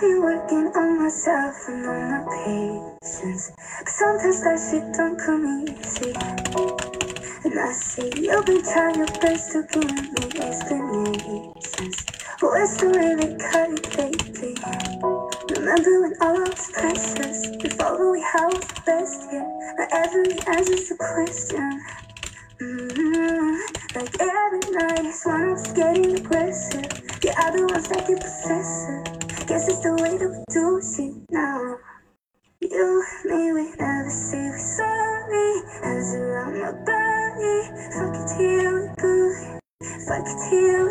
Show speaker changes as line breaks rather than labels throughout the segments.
Been working on myself and on my patience. But sometimes that shit don't come easy. And I see you've been trying your best to give me explanations. But where's the way they lately? Remember when all was precious? Before we had the best, yeah. Now every answer's a question. mm Like every night, it's one of us getting aggressive. The other ones that get possessive. Guess it's the way that we do shit now. You, me, we never say we're sorry. Hands around my body. Fuck it till we good. Fuck it till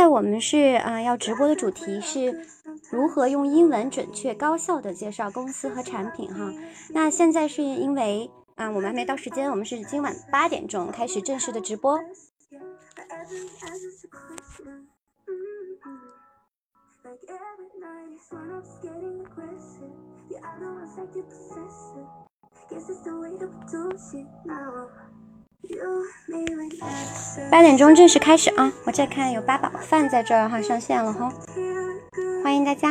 在我们是啊要直播的主题是如何用英文准确高效的介绍公司和产品哈。那现在是因为啊我们还没到时间，我们是今晚八点钟开始正式的直播。八点钟正式开始啊！我在看有八宝饭在这哈上线了哈，欢迎大家。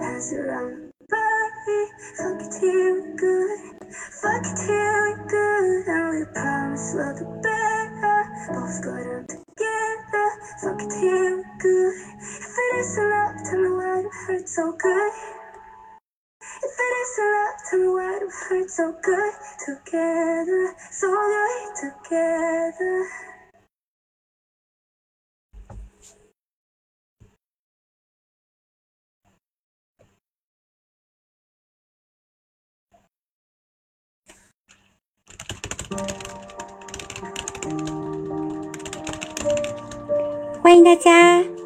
flies around body. Fuck it till we're good. Fuck it till we're good. And we promise we'll do better. Both go down together. Fuck it till we're good. If it isn't love, tell me why it hurts so good. If it isn't love, tell me why it hurts so good. Together, so good together.
欢迎大家。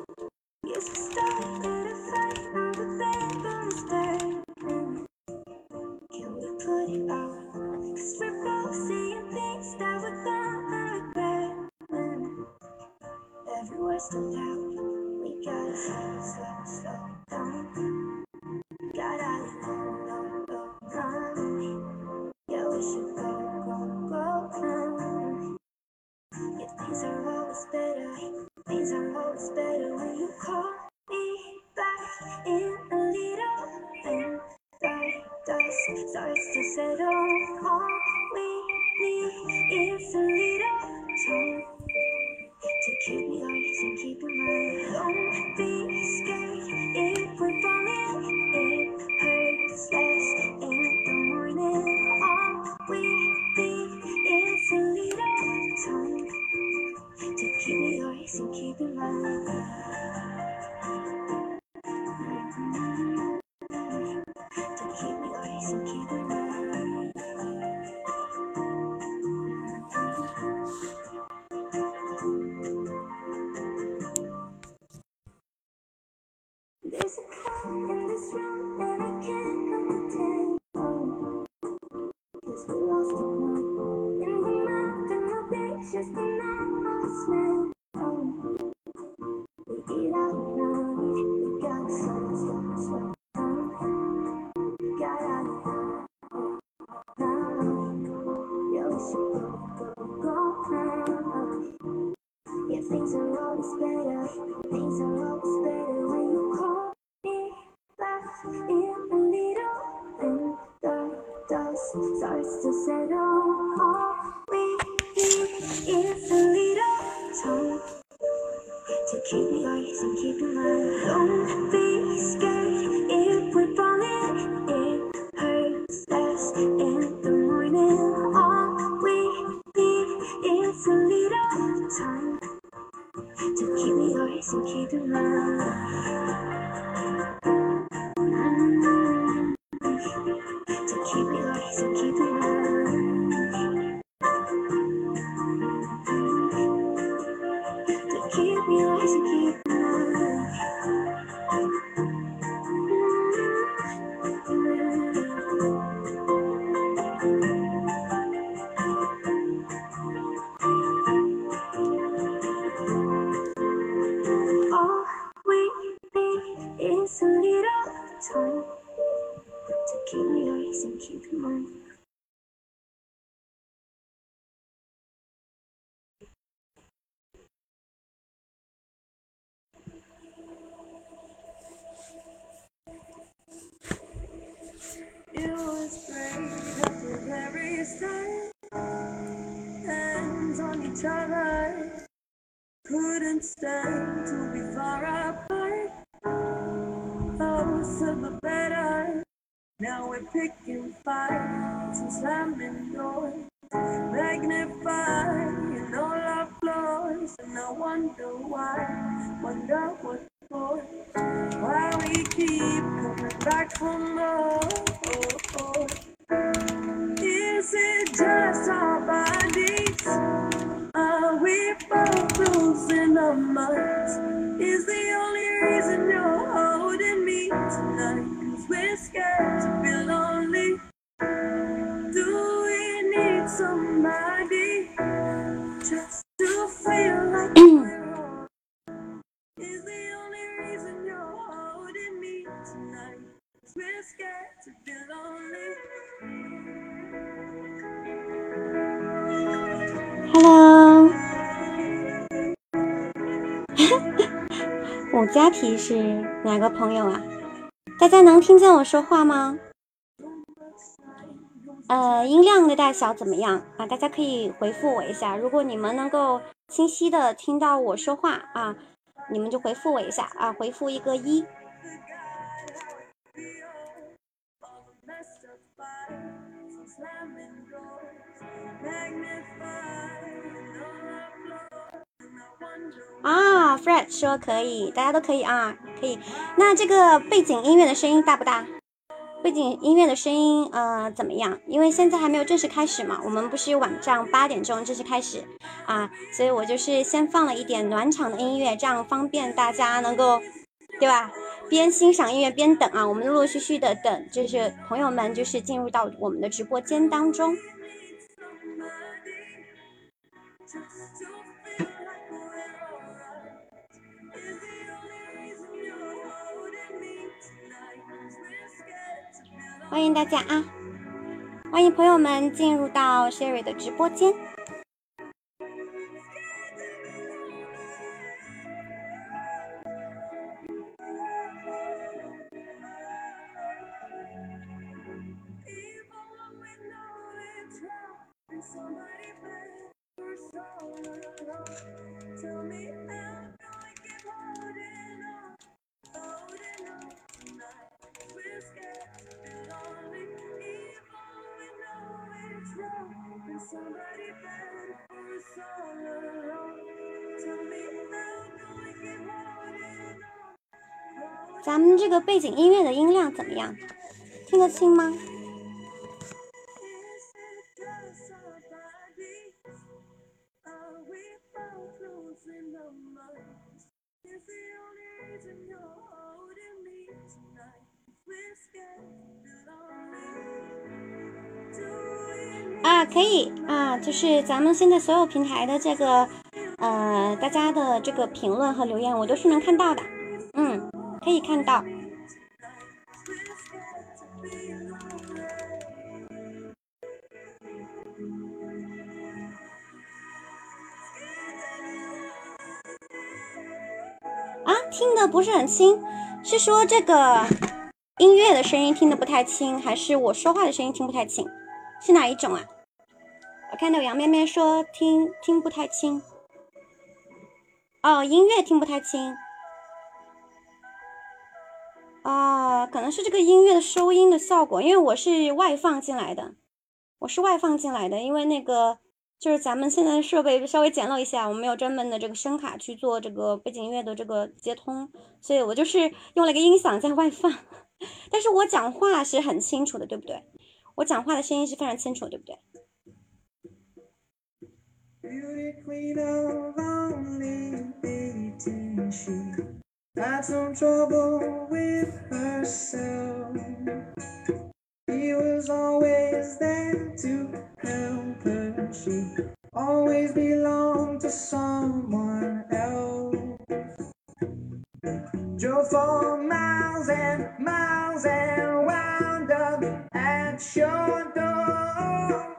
can't
stand to be far apart. Thought ourselves are better. Now we're picking fights and slamming doors, magnifying all our flaws. And I wonder why, wonder what for, why we keep coming back for more.
哪个朋友啊？大家能听见我说话吗？呃，音量的大小怎么样啊？大家可以回复我一下。如果你们能够清晰的听到我说话啊，你们就回复我一下啊，回复一个一。啊，Fred 说可以，大家都可以啊，可以。那这个背景音乐的声音大不大？背景音乐的声音呃怎么样？因为现在还没有正式开始嘛，我们不是晚上八点钟正式开始啊，所以我就是先放了一点暖场的音乐，这样方便大家能够，对吧？边欣赏音乐边等啊，我们陆陆续续的等，就是朋友们就是进入到我们的直播间当中。欢迎大家啊！欢迎朋友们进入到 Sherry 的直播间。咱们这个背景音乐的音量怎么样？听得清吗？啊，可以啊，就是咱们现在所有平台的这个，呃，大家的这个评论和留言，我都是能看到的，嗯，可以看到。啊，听的不是很清，是说这个音乐的声音听得不太清，还是我说话的声音听不太清？是哪一种啊？我看到杨咩咩说听听不太清，哦，音乐听不太清，哦，可能是这个音乐的收音的效果，因为我是外放进来的，我是外放进来的，因为那个就是咱们现在的设备稍微简陋一下，我没有专门的这个声卡去做这个背景音乐的这个接通，所以我就是用了一个音响在外放，但是我讲话是很清楚的，对不对？我讲话的声音是非常清楚，对不对？
Beauty queen of only 18, she had some trouble with herself. He was always there to help her. She always belonged to someone else. Drove for miles and miles and wound up at your door.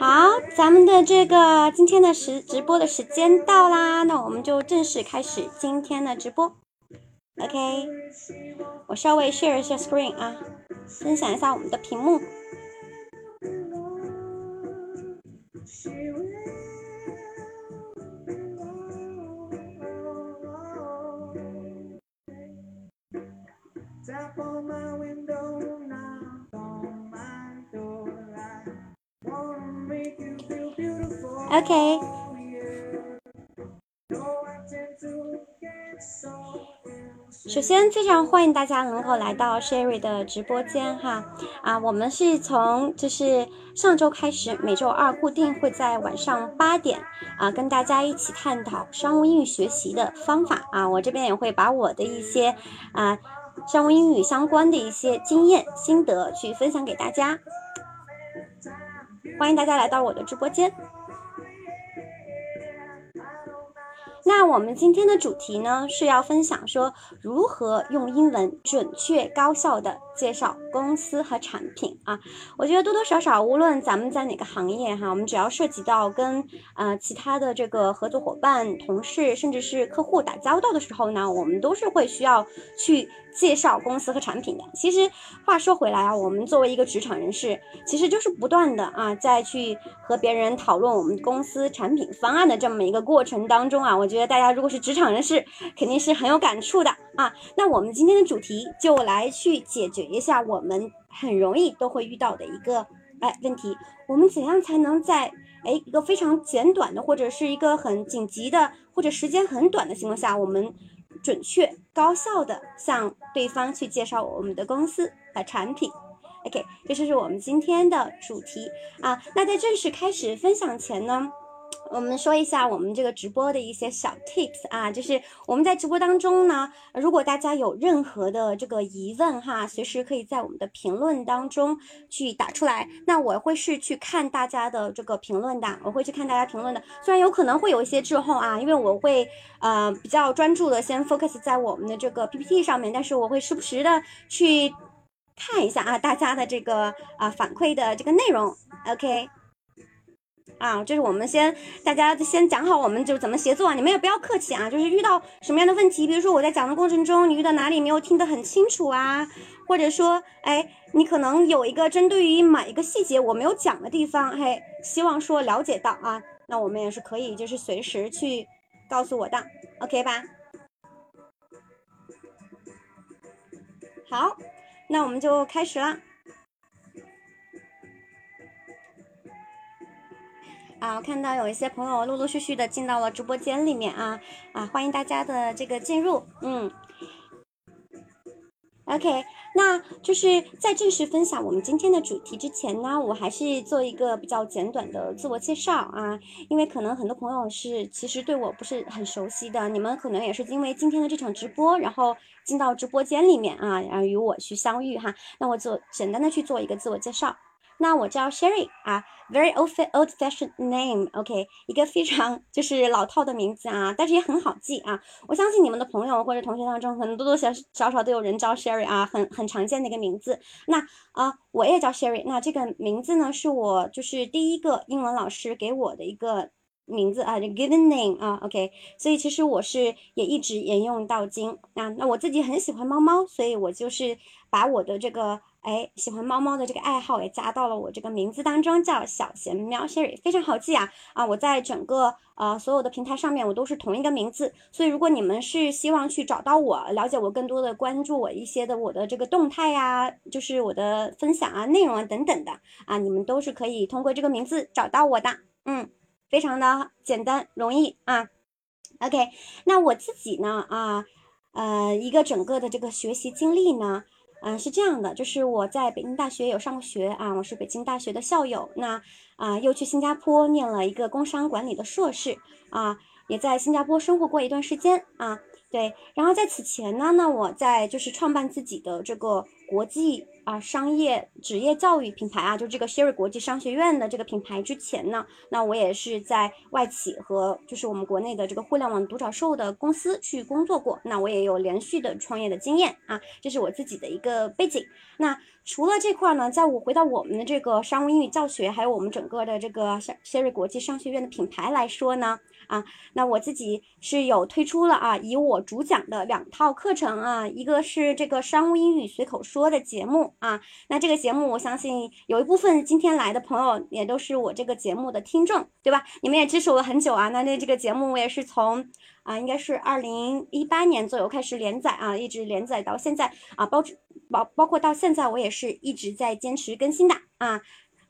好，咱们的这个今天的时直播的时间到啦，那我们就正式开始今天的直播。OK，我稍微 share 一下 screen 啊，分享一下我们的屏幕。
She will. Tap on my window, knock on my door. I wanna make you feel beautiful. OK，No, I tend to get so
首先非常欢迎大家能够来到 Sherry 的直播间哈啊，我们是从就是上周开始，每周二固定会在晚上八点啊跟大家一起探讨商务英语学习的方法啊，我这边也会把我的一些啊商务英语相关的一些经验心得去分享给大家。欢迎大家来到我的直播间。那我们今天的主题呢，是要分享说如何用英文准确高效的介绍公司和产品啊。我觉得多多少少，无论咱们在哪个行业哈，我们只要涉及到跟呃其他的这个合作伙伴、同事，甚至是客户打交道的时候呢，我们都是会需要去介绍公司和产品的。其实话说回来啊，我们作为一个职场人士，其实就是不断的啊，在去和别人讨论我们公司产品方案的这么一个过程当中啊，我觉得大家如果是职场人士，肯定是很有感触的啊。那我们今天的主题就来去解决一下我们很容易都会遇到的一个哎问题，我们怎样才能在哎一个非常简短的或者是一个很紧急的或者时间很短的情况下，我们准确高效的向对方去介绍我们的公司和产品。OK，这就是我们今天的主题啊。那在正式开始分享前呢，我们说一下我们这个直播的一些小 tips 啊，就是我们在直播当中呢，如果大家有任何的这个疑问哈，随时可以在我们的评论当中去打出来。那我会是去看大家的这个评论的，我会去看大家评论的。虽然有可能会有一些滞后啊，因为我会呃比较专注的先 focus 在我们的这个 PPT 上面，但是我会时不时的去看一下啊大家的这个啊反馈的这个内容。OK。啊，就是我们先大家先讲好，我们就怎么协作，你们也不要客气啊。就是遇到什么样的问题，比如说我在讲的过程中，你遇到哪里没有听得很清楚啊，或者说，哎，你可能有一个针对于某一个细节我没有讲的地方，嘿，希望说了解到啊，那我们也是可以就是随时去告诉我的，OK 吧？好，那我们就开始啦。啊，我看到有一些朋友陆陆续续的进到了直播间里面啊啊，欢迎大家的这个进入，嗯，OK，那就是在正式分享我们今天的主题之前呢，我还是做一个比较简短的自我介绍啊，因为可能很多朋友是其实对我不是很熟悉的，你们可能也是因为今天的这场直播，然后进到直播间里面啊，然后与我去相遇哈，那我做简单的去做一个自我介绍。那我叫 Sherry 啊，very old old fashioned name，OK，、一个非常就是老套的名字啊，但是也很好记啊。我相信你们的朋友或者同学当中，可能多多少少少都有人叫 Sherry 啊，很很常见的一个名字。那啊、我也叫 Sherry，那这个名字呢，是我就是第一个英文老师给我的一个。名字啊，这 given name 啊，OK，所以其实我是也一直沿用到今啊。那我自己很喜欢猫猫，所以我就是把我的这个哎喜欢猫猫的这个爱好也加到了我这个名字当中，叫小贤喵 Sherry，非常好记啊啊！我在整个呃所有的平台上面我都是同一个名字，所以如果你们是希望去找到我，了解我更多的，关注我一些的我的这个动态呀、就是我的分享啊、内容啊等等的啊，你们都是可以通过这个名字找到我的，嗯。非常的简单容易啊。OK，那我自己呢啊，呃，一个整个的这个学习经历呢，嗯、是这样的，就是我在北京大学有上过学啊，我是北京大学的校友，那啊、又去新加坡念了一个工商管理的硕士啊，也在新加坡生活过一段时间啊。对，然后在此前呢，那我在就是创办自己的这个国际啊商业职业教育品牌啊，就这个 Sherry 国际商学院的这个品牌之前呢，那我也是在外企和就是我们国内的这个互联网独角兽的公司去工作过，那我也有连续的创业的经验啊，这是我自己的一个背景。那除了这块呢，在我回到我们的这个商务英语教学，还有我们整个的这个 Sherry 国际商学院的品牌来说呢，啊，那我自己是有推出了啊，以我主讲的两套课程啊，一个是这个商务英语随口说的节目啊，那这个节目我相信有一部分今天来的朋友也都是我这个节目的听众，对吧？你们也支持我很久啊，那那这个节目我也是从啊，应该是二零一八年左右开始连载啊，一直连载到现在啊，包包包括到现在我也是一直在坚持更新的啊。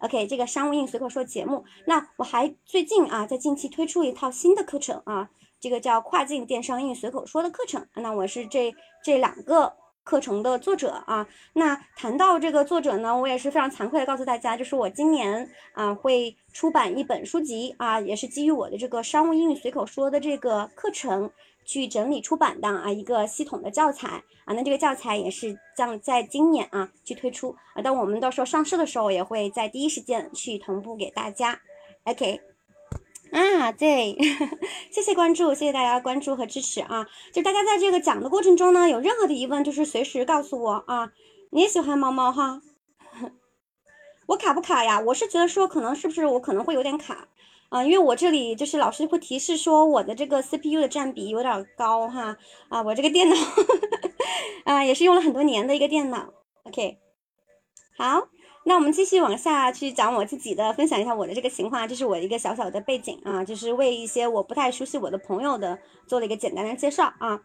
OK，这个商务英语随口说节目，那我还最近啊，在近期推出一套新的课程啊，这个叫跨境电商英语随口说的课程。那我是这这两个课程的作者啊。那谈到这个作者呢，我也是非常惭愧的告诉大家，就是我今年啊会出版一本书籍啊，也是基于我的这个商务英语随口说的这个课程。去整理出版的啊一个系统的教材啊，那这个教材也是将在今年啊去推出啊，当我们到时候上市的时候，也会在第一时间去同步给大家。OK。啊，对，谢谢关注，谢谢大家关注和支持啊！就大家在这个讲的过程中呢，有任何的疑问，就是随时告诉我啊。你也喜欢猫猫哈？我卡不卡呀？我是觉得说，可能是不是我可能会有点卡啊？因为我这里就是老师会提示说，我的这个 CPU 的占比有点高哈啊，我这个电脑 啊也是用了很多年的一个电脑。OK，好。那我们继续往下去讲我自己的，分享一下我的这个情况，这是我一个小小的背景啊，就是为一些我不太熟悉我的朋友的做了一个简单的介绍啊，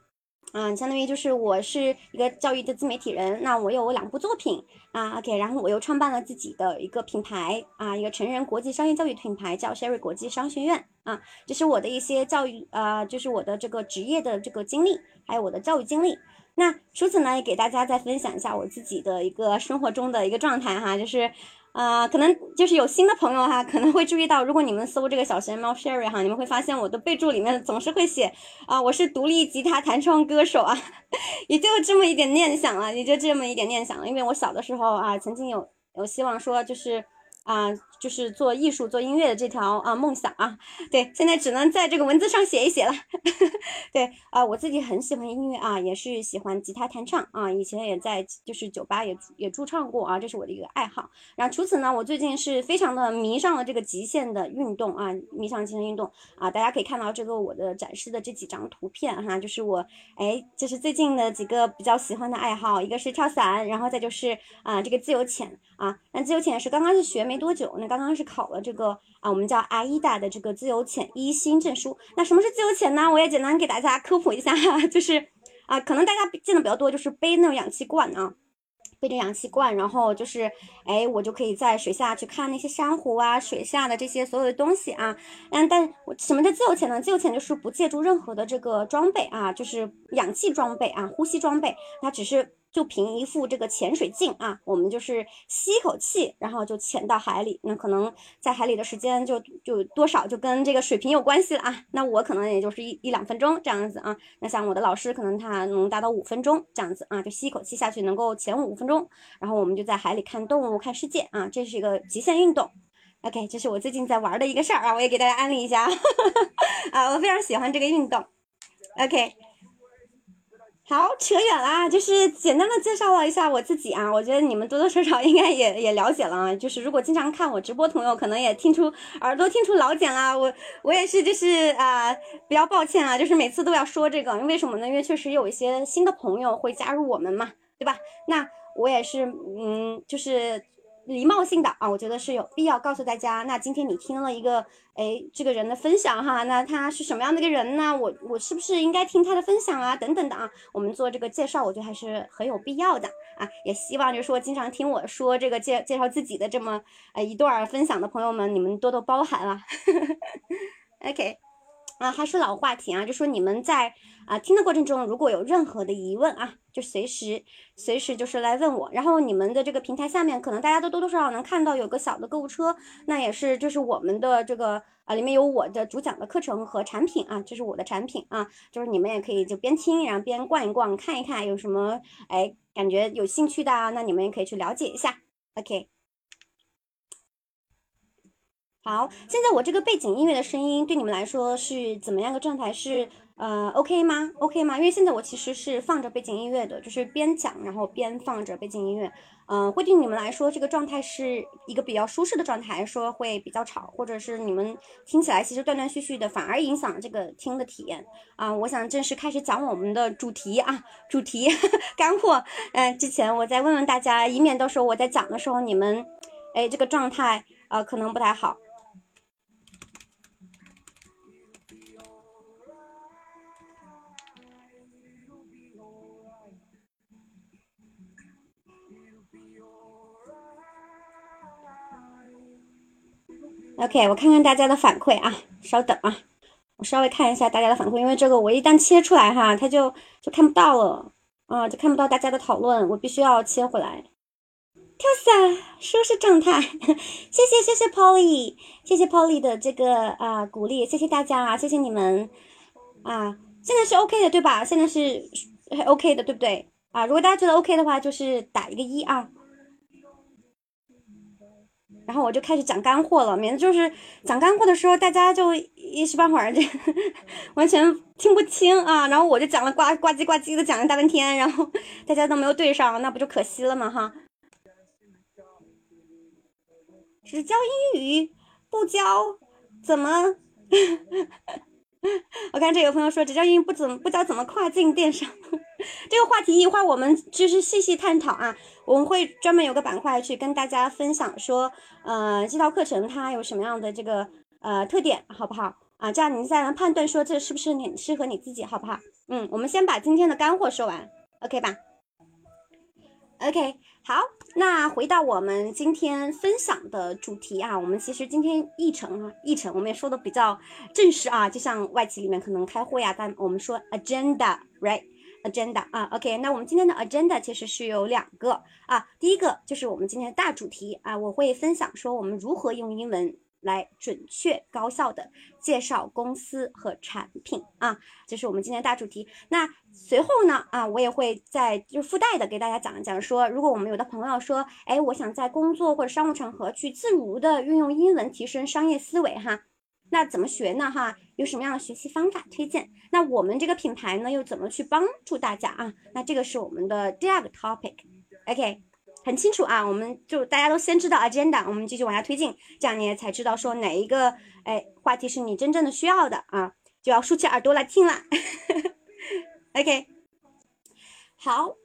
啊，相当于就是我是一个教育的自媒体人，那我有两部作品啊，OK，然后我又创办了自己的一个品牌啊，一个成人国际商业教育品牌叫 Sherry 国际商学院啊，这是我的一些教育啊，就是我的这个职业的这个经历，还有我的教育经历。那除此呢，也给大家再分享一下我自己的一个生活中的一个状态哈，就是，啊，可能就是有新的朋友哈，可能会注意到，如果你们搜这个小熊猫 Sherry 哈，你们会发现我的备注里面总是会写啊，我是独立吉他弹唱歌手啊，也就这么一点念想了，也就这么一点念想了，因为我小的时候啊，曾经有有希望说就是。啊，就是做艺术、做音乐的这条啊梦想啊，对，现在只能在这个文字上写一写了。对啊，我自己很喜欢音乐啊，也是喜欢吉他弹唱啊，以前也在就是酒吧也也驻唱过啊，这是我的一个爱好。然后除此呢，我最近是非常的迷上了这个极限的运动啊，迷上极限运动啊，大家可以看到这个我的展示的这几张图片哈，就是我哎，就是最近的几个比较喜欢的爱好，一个是跳伞，然后再就是啊这个自由潜啊，那自由潜是刚刚是学没。多久？那刚刚是考了这个啊，我们叫 AIDA 的这个自由潜一星证书。那什么是自由潜呢？我也简单给大家科普一下哈，就是啊，可能大家见的比较多，就是背那种氧气罐啊，背着氧气罐，然后就是哎，我就可以在水下去看那些珊瑚啊，水下的这些所有的东西啊。嗯，但什么叫自由潜呢？自由潜就是不借助任何的这个装备啊，就是氧气装备啊，呼吸装备，它只是。就凭一副这个潜水镜啊，我们就是吸一口气，然后就潜到海里。那可能在海里的时间就就多少就跟这个水平有关系了啊。那我可能也就是一一两分钟这样子啊。那像我的老师可能他能达到五分钟这样子啊，就吸一口气下去能够潜五分钟，然后我们就在海里看动物、看世界啊。这是一个极限运动。OK，这是我最近在玩的一个事儿啊，我也给大家安利一下啊，我非常喜欢这个运动。OK。好，扯远了，就是简单的介绍了一下我自己啊，我觉得你们多多少少应该也也了解了啊。就是如果经常看我直播朋友，可能也听出耳朵听出老茧了。我我也是，就是啊，比较抱歉啊，就是每次都要说这个，因为什么呢？因为确实有一些新的朋友会加入我们嘛，对吧？那我也是，嗯，就是。礼貌性的啊，我觉得是有必要告诉大家。那今天你听了一个，哎，这个人的分享哈，那他是什么样的一个人呢？我我是不是应该听他的分享啊？等等的啊，我们做这个介绍，我觉得还是很有必要的啊。也希望就是说，经常听我说这个介介绍自己的这么呃一段分享的朋友们，你们多多包涵啊。OK。啊，还是老话题啊，就说你们在啊听的过程中，如果有任何的疑问啊，就随时随时就是来问我。然后你们的这个平台下面，可能大家都多多少少能看到有个小的购物车，那也是就是我们的这个啊里面有我的主讲的课程和产品啊，这是我的产品啊，就是你们也可以就边听，然后边逛一逛，看一看有什么哎感觉有兴趣的啊，那你们也可以去了解一下。OK。好，现在我这个背景音乐的声音对你们来说是怎么样个状态？是呃 OK 吗？OK 吗？因为现在我其实是放着背景音乐的，就是边讲然后边放着背景音乐，嗯，会对你们来说这个状态是一个比较舒适的状态，说会比较吵，或者是你们听起来其实断断续续的，反而影响这个听的体验啊？我想正式开始讲我们的主题啊，主题 干货。嗯，之前我再问问大家，以免到时候我在讲的时候你们，哎，这个状态呃可能不太好。OK，我看看大家的反馈啊，稍等啊，我稍微看一下大家的反馈，因为这个我一旦切出来哈，它就就看不到了啊，就看不到大家的讨论，我必须要切回来。跳伞，舒适状态，谢谢谢谢 Polly，谢谢 Polly 的这个啊鼓励，谢谢大家啊，谢谢你们啊。现在是 OK 的，对吧？现在是是 OK 的，对不对？啊，如果大家觉得 OK 的话，就是打一个一啊。然后我就开始讲干货了，免得就是讲干货的时候，大家就一时半会儿就 完全听不清啊。然后我就讲了呱呱唧呱唧的讲了大半天，然后 大家都没有对上，那不就可惜了吗？哈。只教英语不教怎么？我看这有朋友说只教英语不怎么不教怎么跨境电商，这个话题一会儿我们就是细细探讨啊。我们会专门有个板块去跟大家分享说，呃，这套课程它有什么样的这个呃特点，好不好啊？这样你再来判断说这是不是你适合你自己，好不好？嗯，我们先把今天的干货说完，OK 吧？OK，好，那回到我们今天分享的主题啊，我们其实今天议程啊，议程我们也说的比较正式啊，就像外企里面可能开会啊，但我们说 agenda，right？agenda 啊，OK，那我们今天的 agenda 其实是有两个啊，第一个就是我们今天的大主题啊，我会分享说我们如何用英文来准确高效的介绍公司和产品啊，这是我们今天大主题。那随后呢啊，我也会在就附带的给大家讲一讲说，如果我们有的朋友说，哎，我想在工作或者商务场合去自如的运用英文提升商业思维哈。那怎么学呢？哈，有什么样的学习方法推荐？那我们这个品牌呢，又怎么去帮助大家啊？那这个是我们的第二个 topic，OK，很清楚啊，我们就大家都先知道 agenda，我们继续往下推进，这样你也才知道说哪一个哎话题是你真正的需要的啊，就要竖起耳朵来听了，OK，好，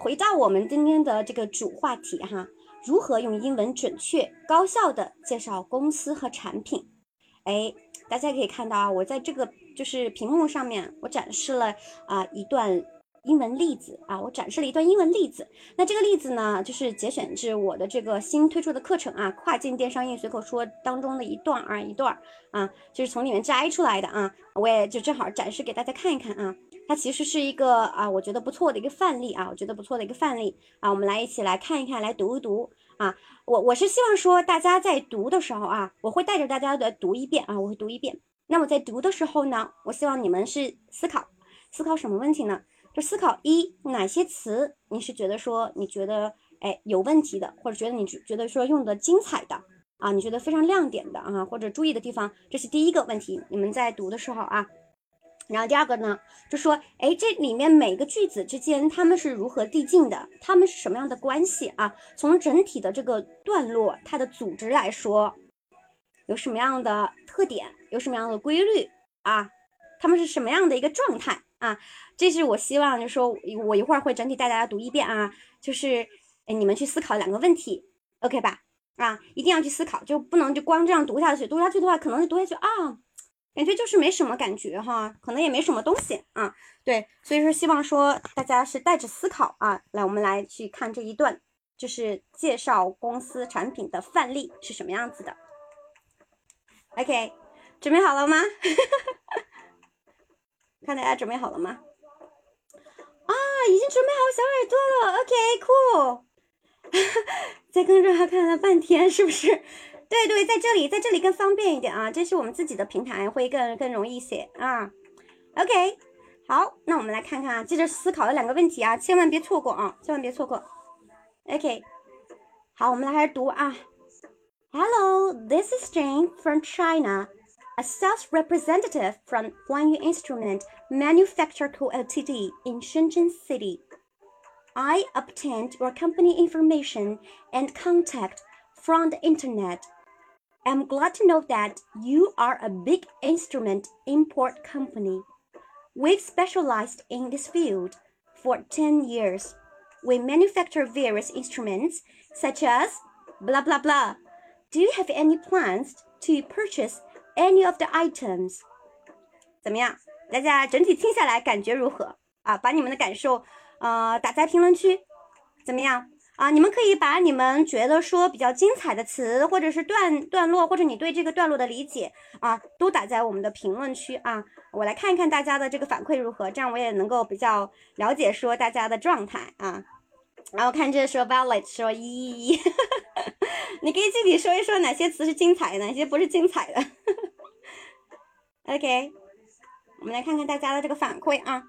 回到我们今天的这个主话题哈，如何用英文准确高效的介绍公司和产品？哎，大家可以看到啊，我在这个就是屏幕上面，我展示了啊一段英文例子啊，我展示了一段英文例子。那这个例子呢，就是节选自我的这个新推出的课程啊，跨境电商英语随口说当中的一段啊一段啊，就是从里面摘出来的啊，我也就正好展示给大家看一看啊。它其实是一个啊，我觉得不错的一个范例啊，我觉得不错的一个范例啊，我们来一起来看一看，来读一读啊。我我是希望说大家在读的时候啊，我会带着大家的读一遍啊，我会读一遍。那么在读的时候呢，我希望你们是思考思考什么问题呢？思考一哪些词你是觉得说你觉得哎有问题的，或者觉得你觉得说用的精彩的啊，你觉得非常亮点的啊，或者注意的地方，这是第一个问题。你们在读的时候啊。然后第二个呢，就说，哎，这里面每个句子之间他们是如何递进的？他们是什么样的关系啊？从整体的这个段落它的组织来说，有什么样的特点？有什么样的规律啊？他们是什么样的一个状态啊？这是我希望，就是说我一会儿会整体带大家读一遍啊，就是哎，你们去思考两个问题，OK 吧？啊，一定要去思考，就不能就光这样读下去，读下去的话，可能就读下去啊。感觉就是没什么感觉哈，可能也没什么东西啊。对，所以说希望说大家是带着思考啊，来我们来去看这一段，就是介绍公司产品的范例是什么样子的。OK，准备好了吗？看大家准备好了吗？啊，已经准备好小耳朵了。OK，cool。在公众号看了半天，是不是？对对，在这里，在这里更方便一点啊，这是我们自己的平台，会更更容易一些啊。OK，好，那我们来看看啊，接着思考的两个问题啊，千万别错过啊，千万别错过。OK，好，我们来开始读啊。Hello, this is Jane from China, a sales representative from Huanyu Instrument Manufacture Co. Ltd. in Shenzhen City. I obtained your company information and contact from the internet. I'm glad to know that you are a big instrument import company. We've specialized in this field for 10 years. We manufacture various instruments such as blah blah blah. Do you have any plans to purchase any of the items? 怎么样？大家整体听下来感觉如何啊？把你们的感受呃打在评论区，怎么样？啊，你们可以把你们觉得说比较精彩的词，或者是段段落，或者你对这个段落的理解啊，都打在我们的评论区啊，我来看一看大家的这个反馈如何，这样我也能够比较了解说大家的状态啊。然后看这说 Violet 说一，你可以具体说一说哪些词是精彩的，哪些不是精彩的。OK，我们来看看大家的这个反馈啊。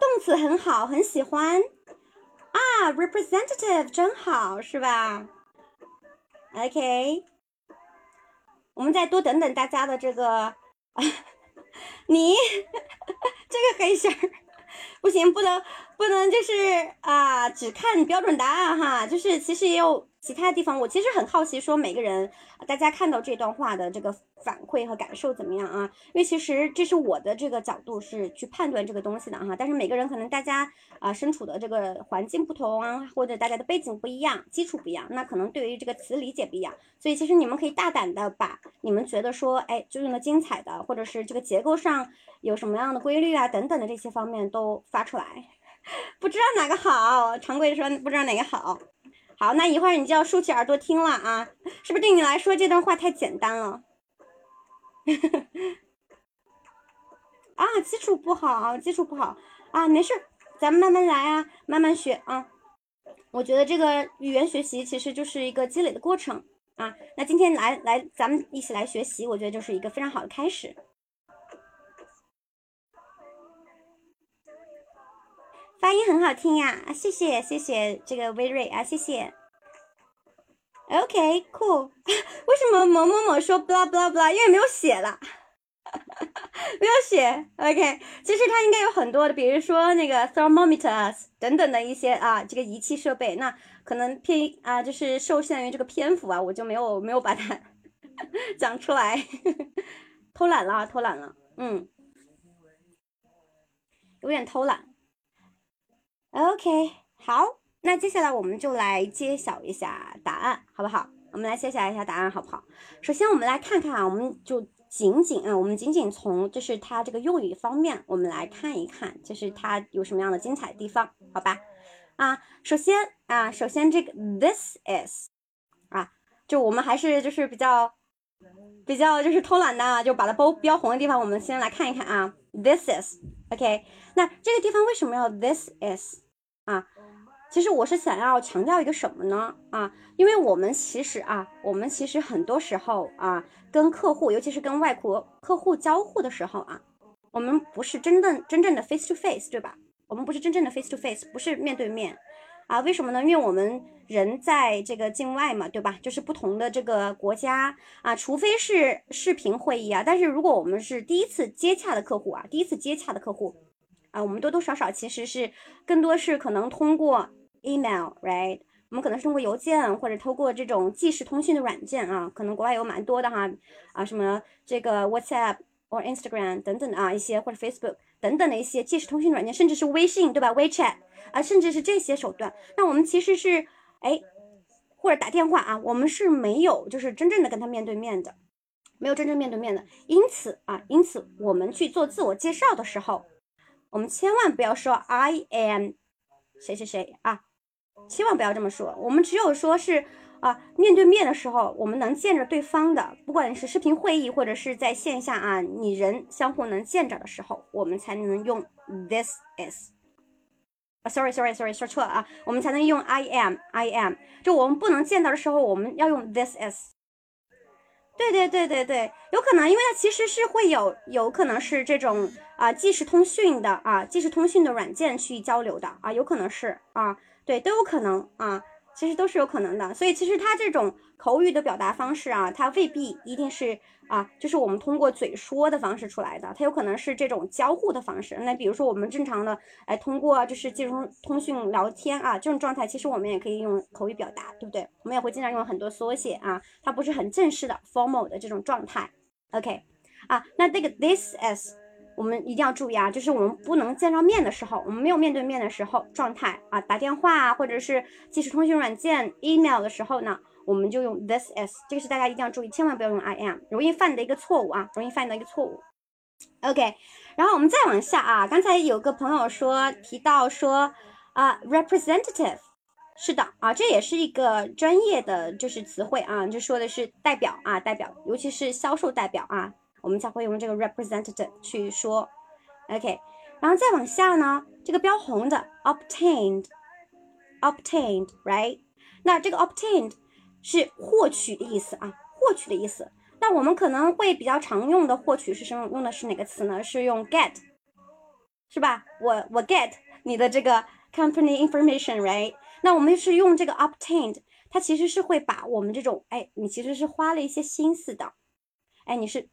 动词很好，很喜欢啊，representative 真好，是吧？OK，我们再多等等大家的这个，你这个黑心儿不行，不能不能就是啊，只看标准答案哈，就是其实也有其他地方。我其实很好奇，说每个人大家看到这段话的这个反馈和感受怎么样啊？因为其实这是我的这个角度是去判断这个东西的哈，但是每个人可能大家啊身处的这个环境不同啊，或者大家的背景不一样，基础不一样，那可能对于这个词理解不一样，所以其实你们可以大胆的把你们觉得说，哎，就用的精彩的，或者是这个结构上有什么样的规律啊等等的这些方面都发出来。不知道哪个好，常规说不知道哪个好。好，那一会儿你就要竖起耳朵听了啊，是不是对你来说这段话太简单了？啊，基础不好，基础不好啊，没事，咱们慢慢来啊，慢慢学啊。我觉得这个语言学习其实就是一个积累的过程啊。那今天来来，咱们一起来学习，我觉得就是一个非常好的开始。发音很好听呀，谢谢谢谢这个微瑞啊，谢谢。OK，cool、为什么某某某说 blah blah blah？因为没有写了，没有写。OK，其实它应该有很多的，比如说那个 thermometers 等等的一些啊，这个仪器设备。那可能偏啊，就是受限于这个篇幅啊，我就没有没有把它 讲出来，偷懒了，偷懒了，嗯，有点偷懒。OK，好，那接下来我们就来揭晓一下答案，好不好？我们来揭晓一下答案，好不好？首先，我们来看看啊，我们就仅仅啊，我们仅仅从就是它这个用语方面，我们来看一看，就是它有什么样的精彩地方，好吧？啊，首先啊，首先这个 this is 啊，就我们还是就是比较比较就是偷懒的啊，就把它标标红的地方，我们先来看一看啊，this is，OK，那这个地方为什么要 this is？啊，其实我是想要强调一个什么呢？啊，因为我们其实啊，我们其实很多时候啊，跟客户，尤其是跟外国客户交互的时候啊，我们不是真正真正的 face to face，对吧？我们不是真正的 face to face，不是面对面啊。为什么呢？因为我们人在这个境外嘛，对吧？就是不同的这个国家啊，除非是视频会议啊，但是如果我们是第一次接洽的客户啊，第一次接洽的客户。啊，我们多多少少其实是更多是可能通过 email，right？我们可能是通过邮件或者通过这种即时通讯的软件啊，可能国外有蛮多的哈啊，什么这个 WhatsApp 或 Instagram 等等的啊，一些或者 Facebook 等等的一些即时通讯软件，甚至是微信，对吧？WeChat 啊，甚至是这些手段，那我们其实是哎，或者打电话啊，我们是没有就是真正的跟他面对面的，没有真正面对面的，因此啊，因此我们去做自我介绍的时候。我们千万不要说 I am 谁谁谁啊，千万不要这么说。我们只有说是啊，面对面的时候，我们能见着对方的，不管是视频会议或者是在线下啊，你人相互能见着的时候，我们才能用 this is 啊，sorry sorry sorry 说错了啊，我们才能用 I am I am。就我们不能见到的时候，我们要用 this is。对对对对对，有可能，因为它其实是会有，有可能是这种啊，即时通讯的啊，即时通讯的软件去交流的啊，有可能是啊，对，都有可能啊。其实都是有可能的，所以其实它这种口语的表达方式啊，它未必一定是啊，就是我们通过嘴说的方式出来的，它有可能是这种交互的方式。那比如说我们正常的哎，通过就是这种通讯聊天啊，这种状态，其实我们也可以用口语表达，对不对？我们也会经常用很多缩写啊，它不是很正式的 formal 的这种状态。OK，啊，那这个 this is。我们一定要注意啊，就是我们不能见着面的时候，我们没有面对面的时候状态啊，打电话啊，或者是即时通讯软件 email 的时候呢，我们就用 this is，这个是大家一定要注意，千万不要用 I am，容易犯的一个错误啊，容易犯的一个错误。OK，然后我们再往下啊，刚才有个朋友说提到说啊，representative，是的啊，这也是一个专业的就是词汇啊，就说的是代表啊，代表，尤其是销售代表啊。我们才会用这个 representative 去说，OK，然后再往下呢，这个标红的 obtained，obtained，right？那这个 obtained 是获取的意思啊，获取的意思。那我们可能会比较常用的获取是什么？用的是哪个词呢？是用 get，是吧？我我 get 你的这个 company information，right？那我们是用这个 obtained，它其实是会把我们这种，哎，你其实是花了一些心思的，哎，你是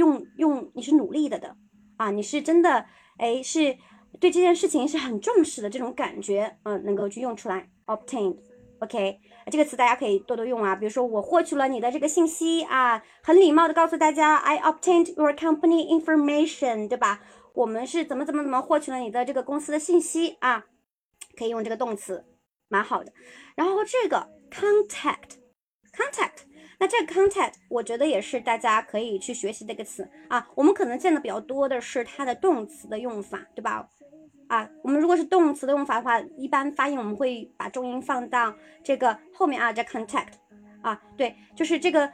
用用你是努力的的啊，你是真的，哎，是对这件事情是很重视的这种感觉，嗯、能够去用出来 obtained。OK，这个词大家可以多多用啊。比如说，我获取了你的这个信息啊，很礼貌的告诉大家，I obtained your company information，对吧？我们是怎么怎么怎么获取了你的这个公司的信息啊？可以用这个动词，蛮好的。然后这个 contact，contact，那这个 contact 我觉得也是大家可以去学习的一个词啊。我们可能见的比较多的是它的动词的用法，对吧？啊，我们如果是动词的用法的话，一般发音我们会把重音放到这个后面啊，这 contact 啊，对，就是这个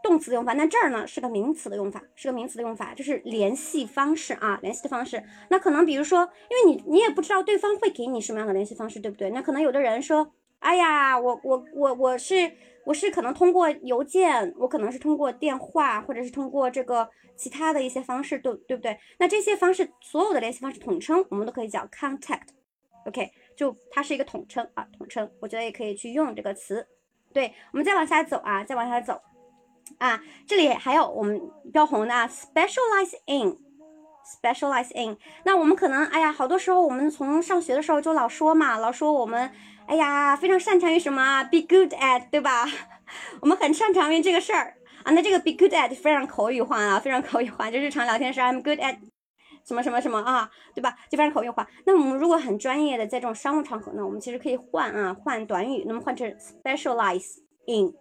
动词的用法。那这儿呢是个名词的用法，是个名词的用法，就是联系方式啊，联系的方式。那可能比如说，因为你你也不知道对方会给你什么样的联系方式，对不对？那可能有的人说，哎呀，我我我我是我是可能通过邮件，我可能是通过电话，或者是通过这个其他的一些方式，对对不对？那这些方式所有的联系方式统称，我们都可以叫 contact，OK，、就它是一个统称啊，统称，我觉得也可以去用这个词。对，我们再往下走啊，再往下走啊，这里还有我们标红的啊，specialize in。specialize in，那我们可能，哎呀，好多时候我们从上学的时候就老说嘛，老说我们，哎呀，非常擅长于什么，be good at，对吧？我们很擅长于这个事儿啊。那这个 be good at 非常口语化啊，非常口语化，就日常聊天时 I'm good at 什么什么什么啊，对吧？就非常口语化。那我们如果很专业的在这种商务场合呢，我们其实可以换啊，换短语，那么换成 specialize in，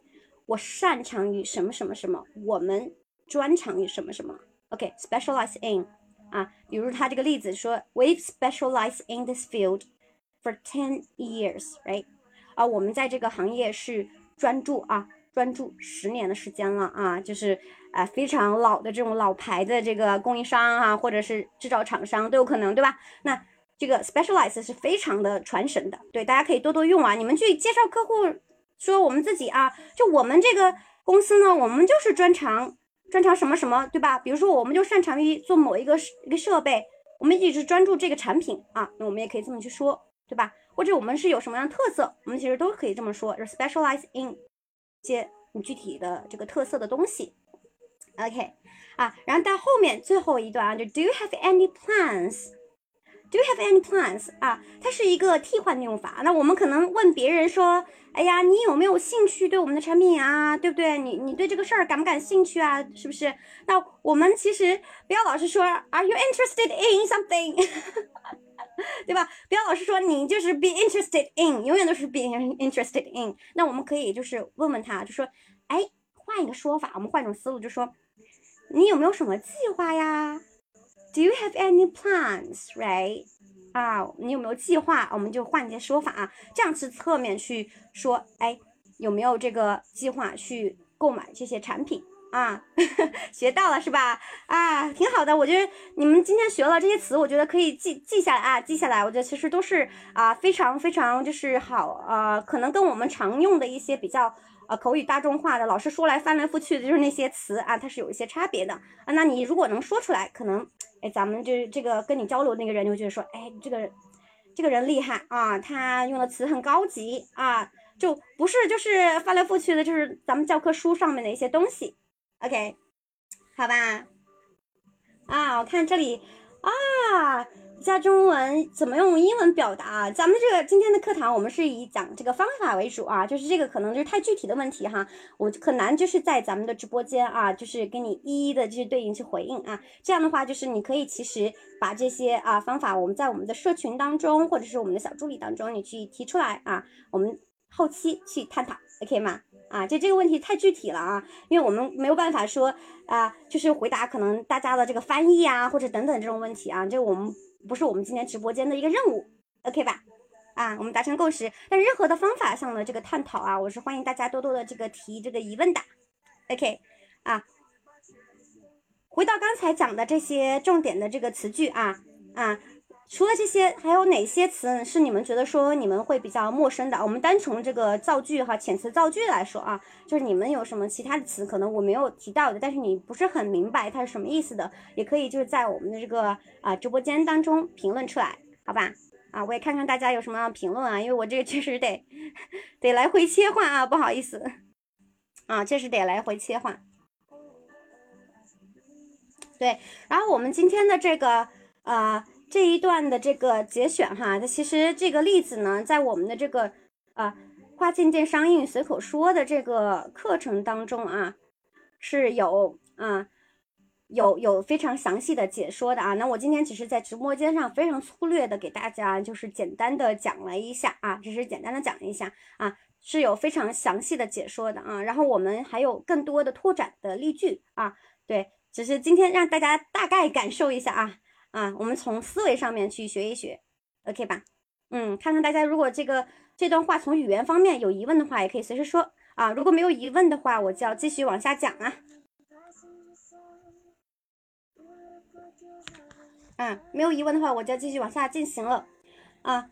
我擅长于什么什么什么，我们专长于什么什么。OK，specialize、in。啊，比如他这个例子说，We specialize in this field for ten years，right？啊，我们在这个行业是专注啊，专注十年的时间了啊，就是啊非常老的这种老牌的这个供应商啊，或者是制造厂商都有可能，对吧？那这个 specialize 是非常的传神的，对，大家可以多多用啊。你们去介绍客户说我们自己啊，就我们这个公司呢，我们就是专长。专长什么什么，对吧？比如说，我们就擅长于做某一个一个设备，我们一直专注这个产品啊，那我们也可以这么去说，对吧？或者我们是有什么样的特色，我们其实都可以这么说，就 specialize in 一些你具体的这个特色的东西。OK，啊，然后到后面最后一段啊，就 Do you have any plans？Do you have any plans？啊，它是一个替换的用法。那我们可能问别人说，哎呀，你有没有兴趣对我们的产品啊？对不对？你你对这个事儿感不感兴趣啊？是不是？那我们其实不要老是说，Are you interested in something？对吧？不要老是说你就是 be interested in，永远都是 be interested in。那我们可以就是问问他，就说，哎，换一个说法，我们换一种思路，就说，你有没有什么计划呀？Do you have any plans, right? 啊，你有没有计划？我们就换一些说法啊，这样是侧面去说，哎，有没有这个计划去购买这些产品啊？学到了是吧？啊，挺好的。我觉得你们今天学了这些词，我觉得可以记记下来啊，记下来。我觉得其实都是啊，非常非常就是好啊，可能跟我们常用的一些比较。呃，口语大众化的，老师说来翻来覆去的就是那些词啊，它是有一些差别的啊。那你如果能说出来，可能，哎，咱们这这个跟你交流那个人就觉得说，哎，这个这个人厉害啊，他用的词很高级啊，就不是就是翻来覆去的，就是咱们教科书上面的一些东西。OK，好吧？啊，我看这里啊。加中文怎么用英文表达啊？咱们这个今天的课堂，我们是以讲这个方法为主啊，就是这个可能就是太具体的问题哈，我很难就是在咱们的直播间啊，就是给你一一的就是对应去回应啊。这样的话，就是你可以其实把这些啊方法，我们在我们的社群当中，或者是我们的小助理当中，你去提出来啊，我们后期去探讨，OK 吗？啊，就这个问题太具体了啊，因为我们没有办法说啊，就是回答可能大家的这个翻译啊，或者等等这种问题啊，这我们。不是我们今天直播间的一个任务，OK 吧？啊，我们达成共识。但任何的方法上的这个探讨啊，我是欢迎大家多多的这个提这个疑问的，OK？啊，回到刚才讲的这些重点的这个词句啊啊，除了这些，还有哪些词是你们觉得说你们会比较陌生的？我们单从这个造句哈，遣词造句来说啊，就是你们有什么其他的词，可能我没有提到的，但是你不是很明白它是什么意思的，也可以就是在我们的这个啊直播间当中评论出来，好吧？啊，我也看看大家有什么评论啊，因为我这个确实得得来回切换啊，不好意思啊，确实得来回切换。对，然后我们今天的这个呃这一段的这个节选哈，它其实这个例子呢，在我们的这个啊跨境电商英语随口说的这个课程当中啊，是有啊有有非常详细的解说的啊。那我今天只是在直播间上非常粗略的给大家就是简单的讲了一下啊，只是简单的讲一下啊，是有非常详细的解说的啊。然后我们还有更多的拓展的例句啊，对。只是今天让大家大概感受一下啊啊，我们从思维上面去学一学，OK 吧？嗯，看看大家如果这个这段话从语言方面有疑问的话，也可以随时说啊。如果没有疑问的话，我就要继续往下讲啊。嗯，没有疑问的话，我就要继续往下进行了啊。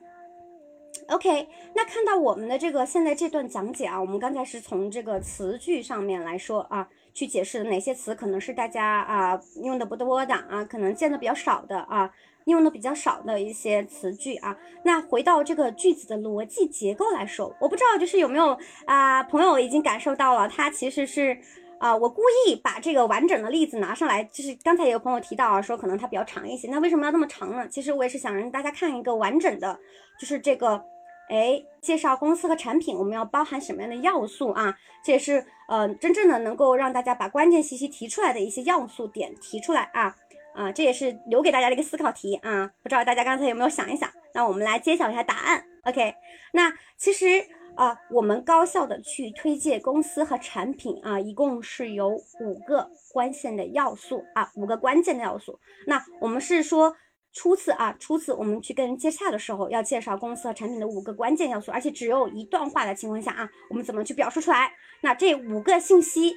OK，那看到我们的这个现在这段讲解啊，我们刚才是从这个词句上面来说啊。去解释哪些词可能是大家啊用的不多的啊，可能见的比较少的啊，用的比较少的一些词句啊。那回到这个句子的逻辑结构来说，我不知道就是有没有啊朋友已经感受到了，它其实是啊我故意把这个完整的例子拿上来，就是刚才有朋友提到啊，说可能它比较长一些，那为什么要那么长呢？其实我也是想让大家看一个完整的，就是这个。哎，介绍公司和产品，我们要包含什么样的要素啊？这也是呃真正的能够让大家把关键信息提出来的一些要素点提出来啊啊，这也是留给大家的一个思考题啊。不知道大家刚才有没有想一想？那我们来揭晓一下答案。OK，那其实啊，我们高效的去推荐公司和产品啊，一共是有五个关键的要素啊，五个关键的要素。那我们是说。初次啊，初次我们去跟人接洽的时候，要介绍公司和产品的五个关键要素，而且只有一段话的情况下啊，我们怎么去表述出来？那这五个信息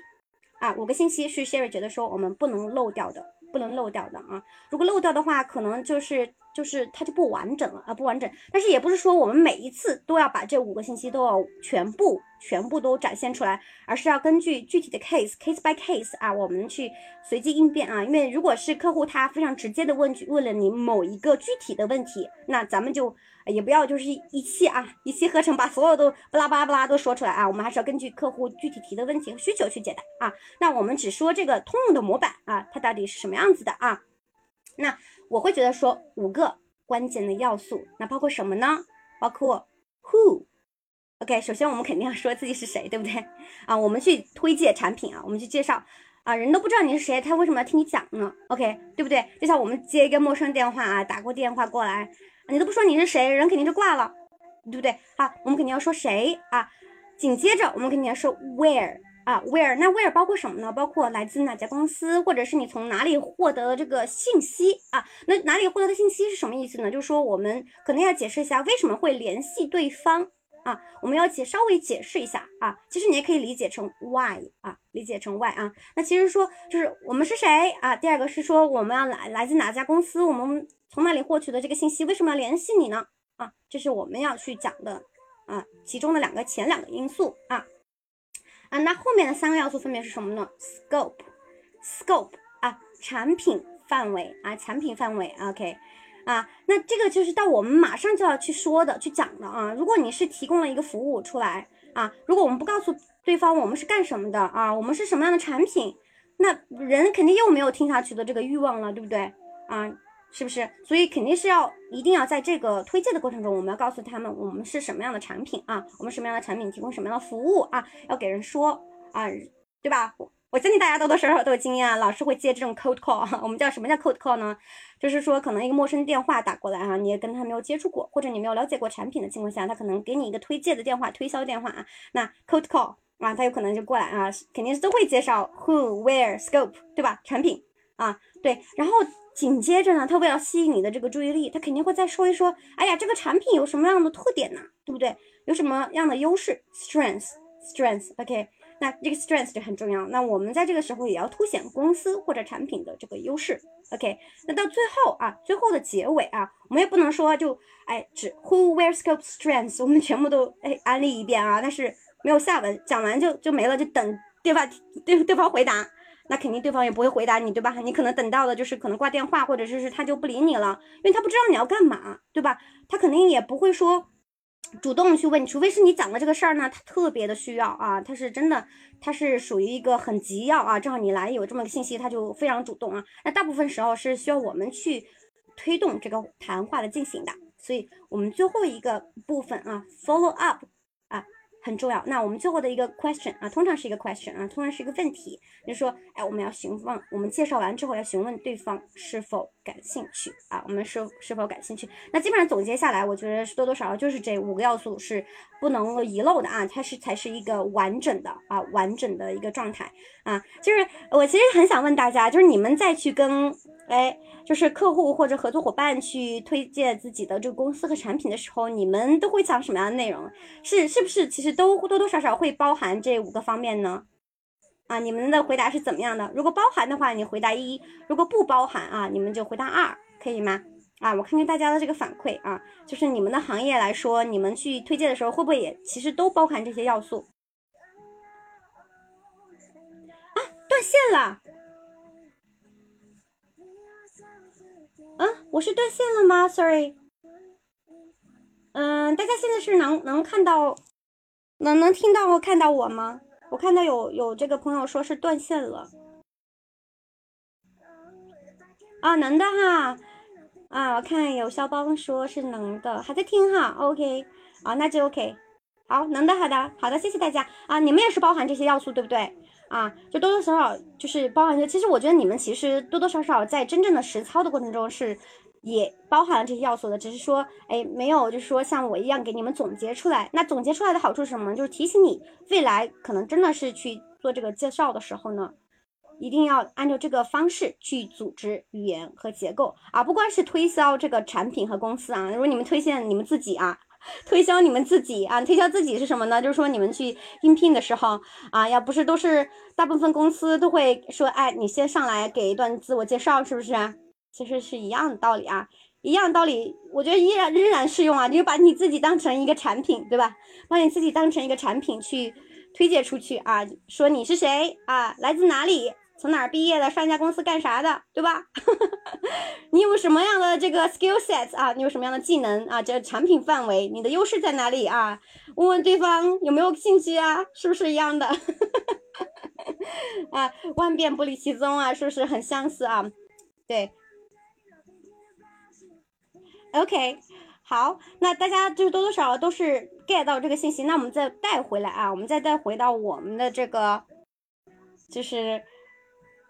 啊，五个信息是 Sherry 觉得说我们不能漏掉的，不能漏掉的啊。如果漏掉的话，可能就是。就是它就不完整了啊，不完整。但是也不是说我们每一次都要把这五个信息都要全部全部都展现出来，而是要根据具体的 case case by case 啊，我们去随机应变啊。因为如果是客户他非常直接的问句问了你某一个具体的问题，那咱们就也不要就是一气啊一气呵成把所有都巴拉巴拉巴拉都说出来啊。我们还是要根据客户具体提的问题和需求去解答啊。那我们只说这个通用的模板啊，它到底是什么样子的啊？那。我会觉得说五个关键的要素，那包括什么呢？包括 who，OK，首先我们肯定要说自己是谁，对不对？啊，我们去推荐产品啊，我们去介绍啊，人都不知道你是谁，他为什么要听你讲呢？OK，对不对？就像我们接一个陌生电话啊，打过电话过来，你都不说你是谁，人肯定就挂了，对不对？好，我们肯定要说谁啊？紧接着我们肯定要说 where。啊，where 那 where 包括什么呢？包括来自哪家公司，或者是你从哪里获得的这个信息啊？那哪里获得的信息是什么意思呢？就是说我们可能要解释一下为什么会联系对方啊？我们要解稍微解释一下啊。其实你也可以理解成 why 啊，理解成 why 啊。那其实说就是我们是谁啊？第二个是说我们要来来自哪家公司，我们从哪里获取的这个信息，为什么要联系你呢？啊，这是我们要去讲的啊，其中的两个前两个因素啊。啊，那后面的三个要素分别是什么呢？Scope，Scope 啊，产品范围啊，产品范围，OK，啊，那这个就是到我们马上就要去说的、去讲的啊。如果你是提供了一个服务出来啊，如果我们不告诉对方我们是干什么的啊，我们是什么样的产品，那人肯定又没有听下去的这个欲望了，对不对啊？是不是？所以肯定是要一定要在这个推荐的过程中，我们要告诉他们我们是什么样的产品啊，我们什么样的产品提供什么样的服务啊，要给人说啊，对吧？我相信大家多多少少都有经验啊，老是会接这种 cold call，我们叫什么叫 cold call 呢？就是说可能一个陌生电话打过来啊，你也跟他没有接触过，或者你没有了解过产品的情况下，他可能给你一个推荐的电话，推销电话啊，那 cold call 啊，他有可能就过来啊，肯定是都会介绍 who where scope，对吧？产品啊，对，然后。紧接着呢，他为了吸引你的这个注意力，他肯定会再说一说，哎呀，这个产品有什么样的特点呢？对不对？有什么样的优势？Strength，strength，OK。那这个 strength 就很重要。那我们在这个时候也要凸显公司或者产品的这个优势。OK，那到最后啊，最后的结尾啊，我们也不能说就哎只 who where scope Strength，我们全部都哎安利一遍啊，但是没有下文，讲完就就没了，就等对方对对方回答。那肯定对方也不会回答你，对吧？你可能等到的就是可能挂电话，或者就是他就不理你了，因为他不知道你要干嘛，对吧？他肯定也不会说主动去问，除非是你讲的这个事儿呢，他特别的需要啊，他是真的，他是属于一个很急要啊，正好你来有这么个信息，他就非常主动啊。那大部分时候是需要我们去推动这个谈话的进行的，所以我们最后一个部分啊，follow up。很重要。那我们最后的一个 question 啊，通常是一个 question 啊，通常是一个问题，就是说，哎，我们要询问，我们介绍完之后要询问对方是否感兴趣啊，我们是是否感兴趣。那基本上总结下来，我觉得是多多少少就是这五个要素是不能遗漏的啊，它是才是一个完整的啊，完整的一个状态啊。就是我其实很想问大家，就是你们再去跟哎。就是客户或者合作伙伴去推荐自己的这个公司和产品的时候，你们都会讲什么样的内容？是是不是其实都多多少少会包含这五个方面呢？啊，你们的回答是怎么样的？如果包含的话，你回答一；如果不包含啊，你们就回答二，可以吗？啊，我看看大家的这个反馈啊，就是你们的行业来说，你们去推荐的时候会不会也其实都包含这些要素？啊，断线了。嗯，我是断线了吗？Sorry。嗯，大家现在是能能看到，能能听到或看到我吗？我看到有有这个朋友说是断线了。啊，能的哈。啊，我看有肖邦说是能的，还在听哈。OK，啊，那就 OK。好，能的，好的，好的，谢谢大家。啊，你们也是包含这些要素，对不对？啊，就多多少少就是包含一些。其实我觉得你们其实多多少少在真正的实操的过程中是也包含了这些要素的，只是说，哎，没有就是说像我一样给你们总结出来。那总结出来的好处是什么？就是提醒你未来可能真的是去做这个介绍的时候呢，一定要按照这个方式去组织语言和结构啊。不光是推销这个产品和公司啊，如果你们推荐你们自己啊。推销你们自己啊，推销自己是什么呢？就是说你们去应聘的时候啊，要不是都是大部分公司都会说，哎，你先上来给一段自我介绍，是不是？其实是一样的道理啊，一样道理，我觉得依然仍然适用啊，你就把你自己当成一个产品，对吧？把你自己当成一个产品去推荐出去啊，说你是谁啊，来自哪里？从哪儿毕业的？上一家公司干啥的？对吧？你有什么样的这个 skill sets 啊？你有什么样的技能啊？这产品范围，你的优势在哪里啊？问问对方有没有兴趣啊？是不是一样的？啊，万变不离其宗啊，是不是很相似啊？对。OK，好，那大家就是多多少少都是 get 到这个信息。那我们再带回来啊，我们再带回到我们的这个，就是。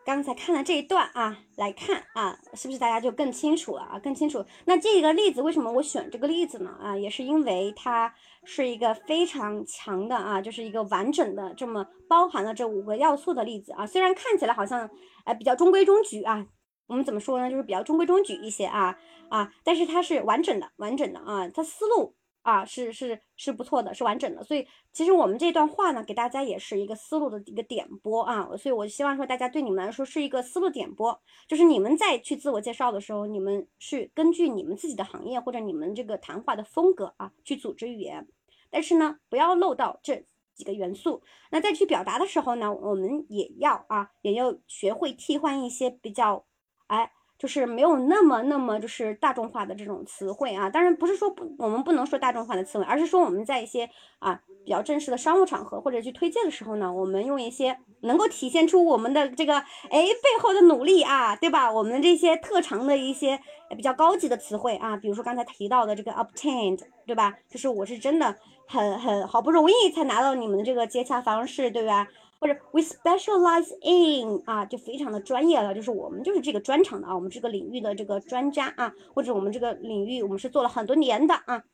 刚才看了这一段啊，来看啊，是不是大家就更清楚了啊？更清楚。那这个例子为什么我选这个例子呢？啊，也是因为它是一个非常强的啊，就是一个完整的这么包含了这五个要素的例子啊。虽然看起来好像哎比较中规中矩啊，我们怎么说呢？就是比较中规中矩一些啊啊，但是它是完整的，完整的啊，它思路。啊，是是是不错的，是完整的。所以其实我们这段话呢，给大家也是一个思路的一个点拨啊。所以我希望说，大家对你们来说是一个思路点拨，就是你们在去自我介绍的时候，你们是根据你们自己的行业或者你们这个谈话的风格啊去组织语言，但是呢，不要漏到这几个元素。那在去表达的时候呢，我们也要啊，也要学会替换一些比较，哎。就是没有那么那么就是大众化的这种词汇啊，当然不是说不我们不能说大众化的词汇，而是说我们在一些啊比较正式的商务场合或者去推荐的时候呢，我们用一些能够体现出我们的这个哎背后的努力啊，对吧？我们这些特长的一些比较高级的词汇啊，比如说刚才提到的这个 obtained，对吧？就是我是真的很很好不容易才拿到你们的这个接洽方式，对吧？或者 we specialize in 啊，就非常的专业了，就是我们就是这个专长的啊，我们这个领域的这个专家啊，或者我们这个领域我们是做了很多年的啊，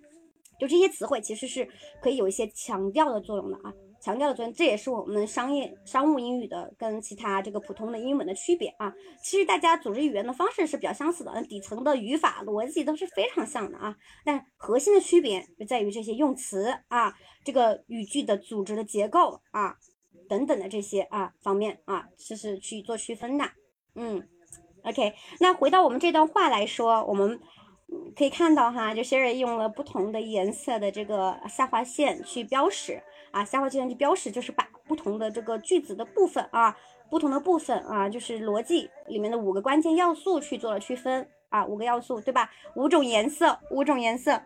就这些词汇其实是可以有一些强调的作用的啊，强调的作用，这也是我们商业商务英语的跟其他这个普通的英文的区别啊。其实大家组织语言的方式是比较相似的，那底层的语法逻辑都是非常像的啊，但核心的区别就在于这些用词啊，这个语句的组织的结构啊。等等的这些啊方面啊，就是去做区分的。嗯，OK，那回到我们这段话来说，我们可以看到哈，就 Sherry 用了不同的颜色的这个下划线去标识啊，下划线去标识就是把不同的这个句子的部分啊，不同的部分啊，就是逻辑里面的五个关键要素去做了区分啊，五个要素对吧？五种颜色，五种颜色。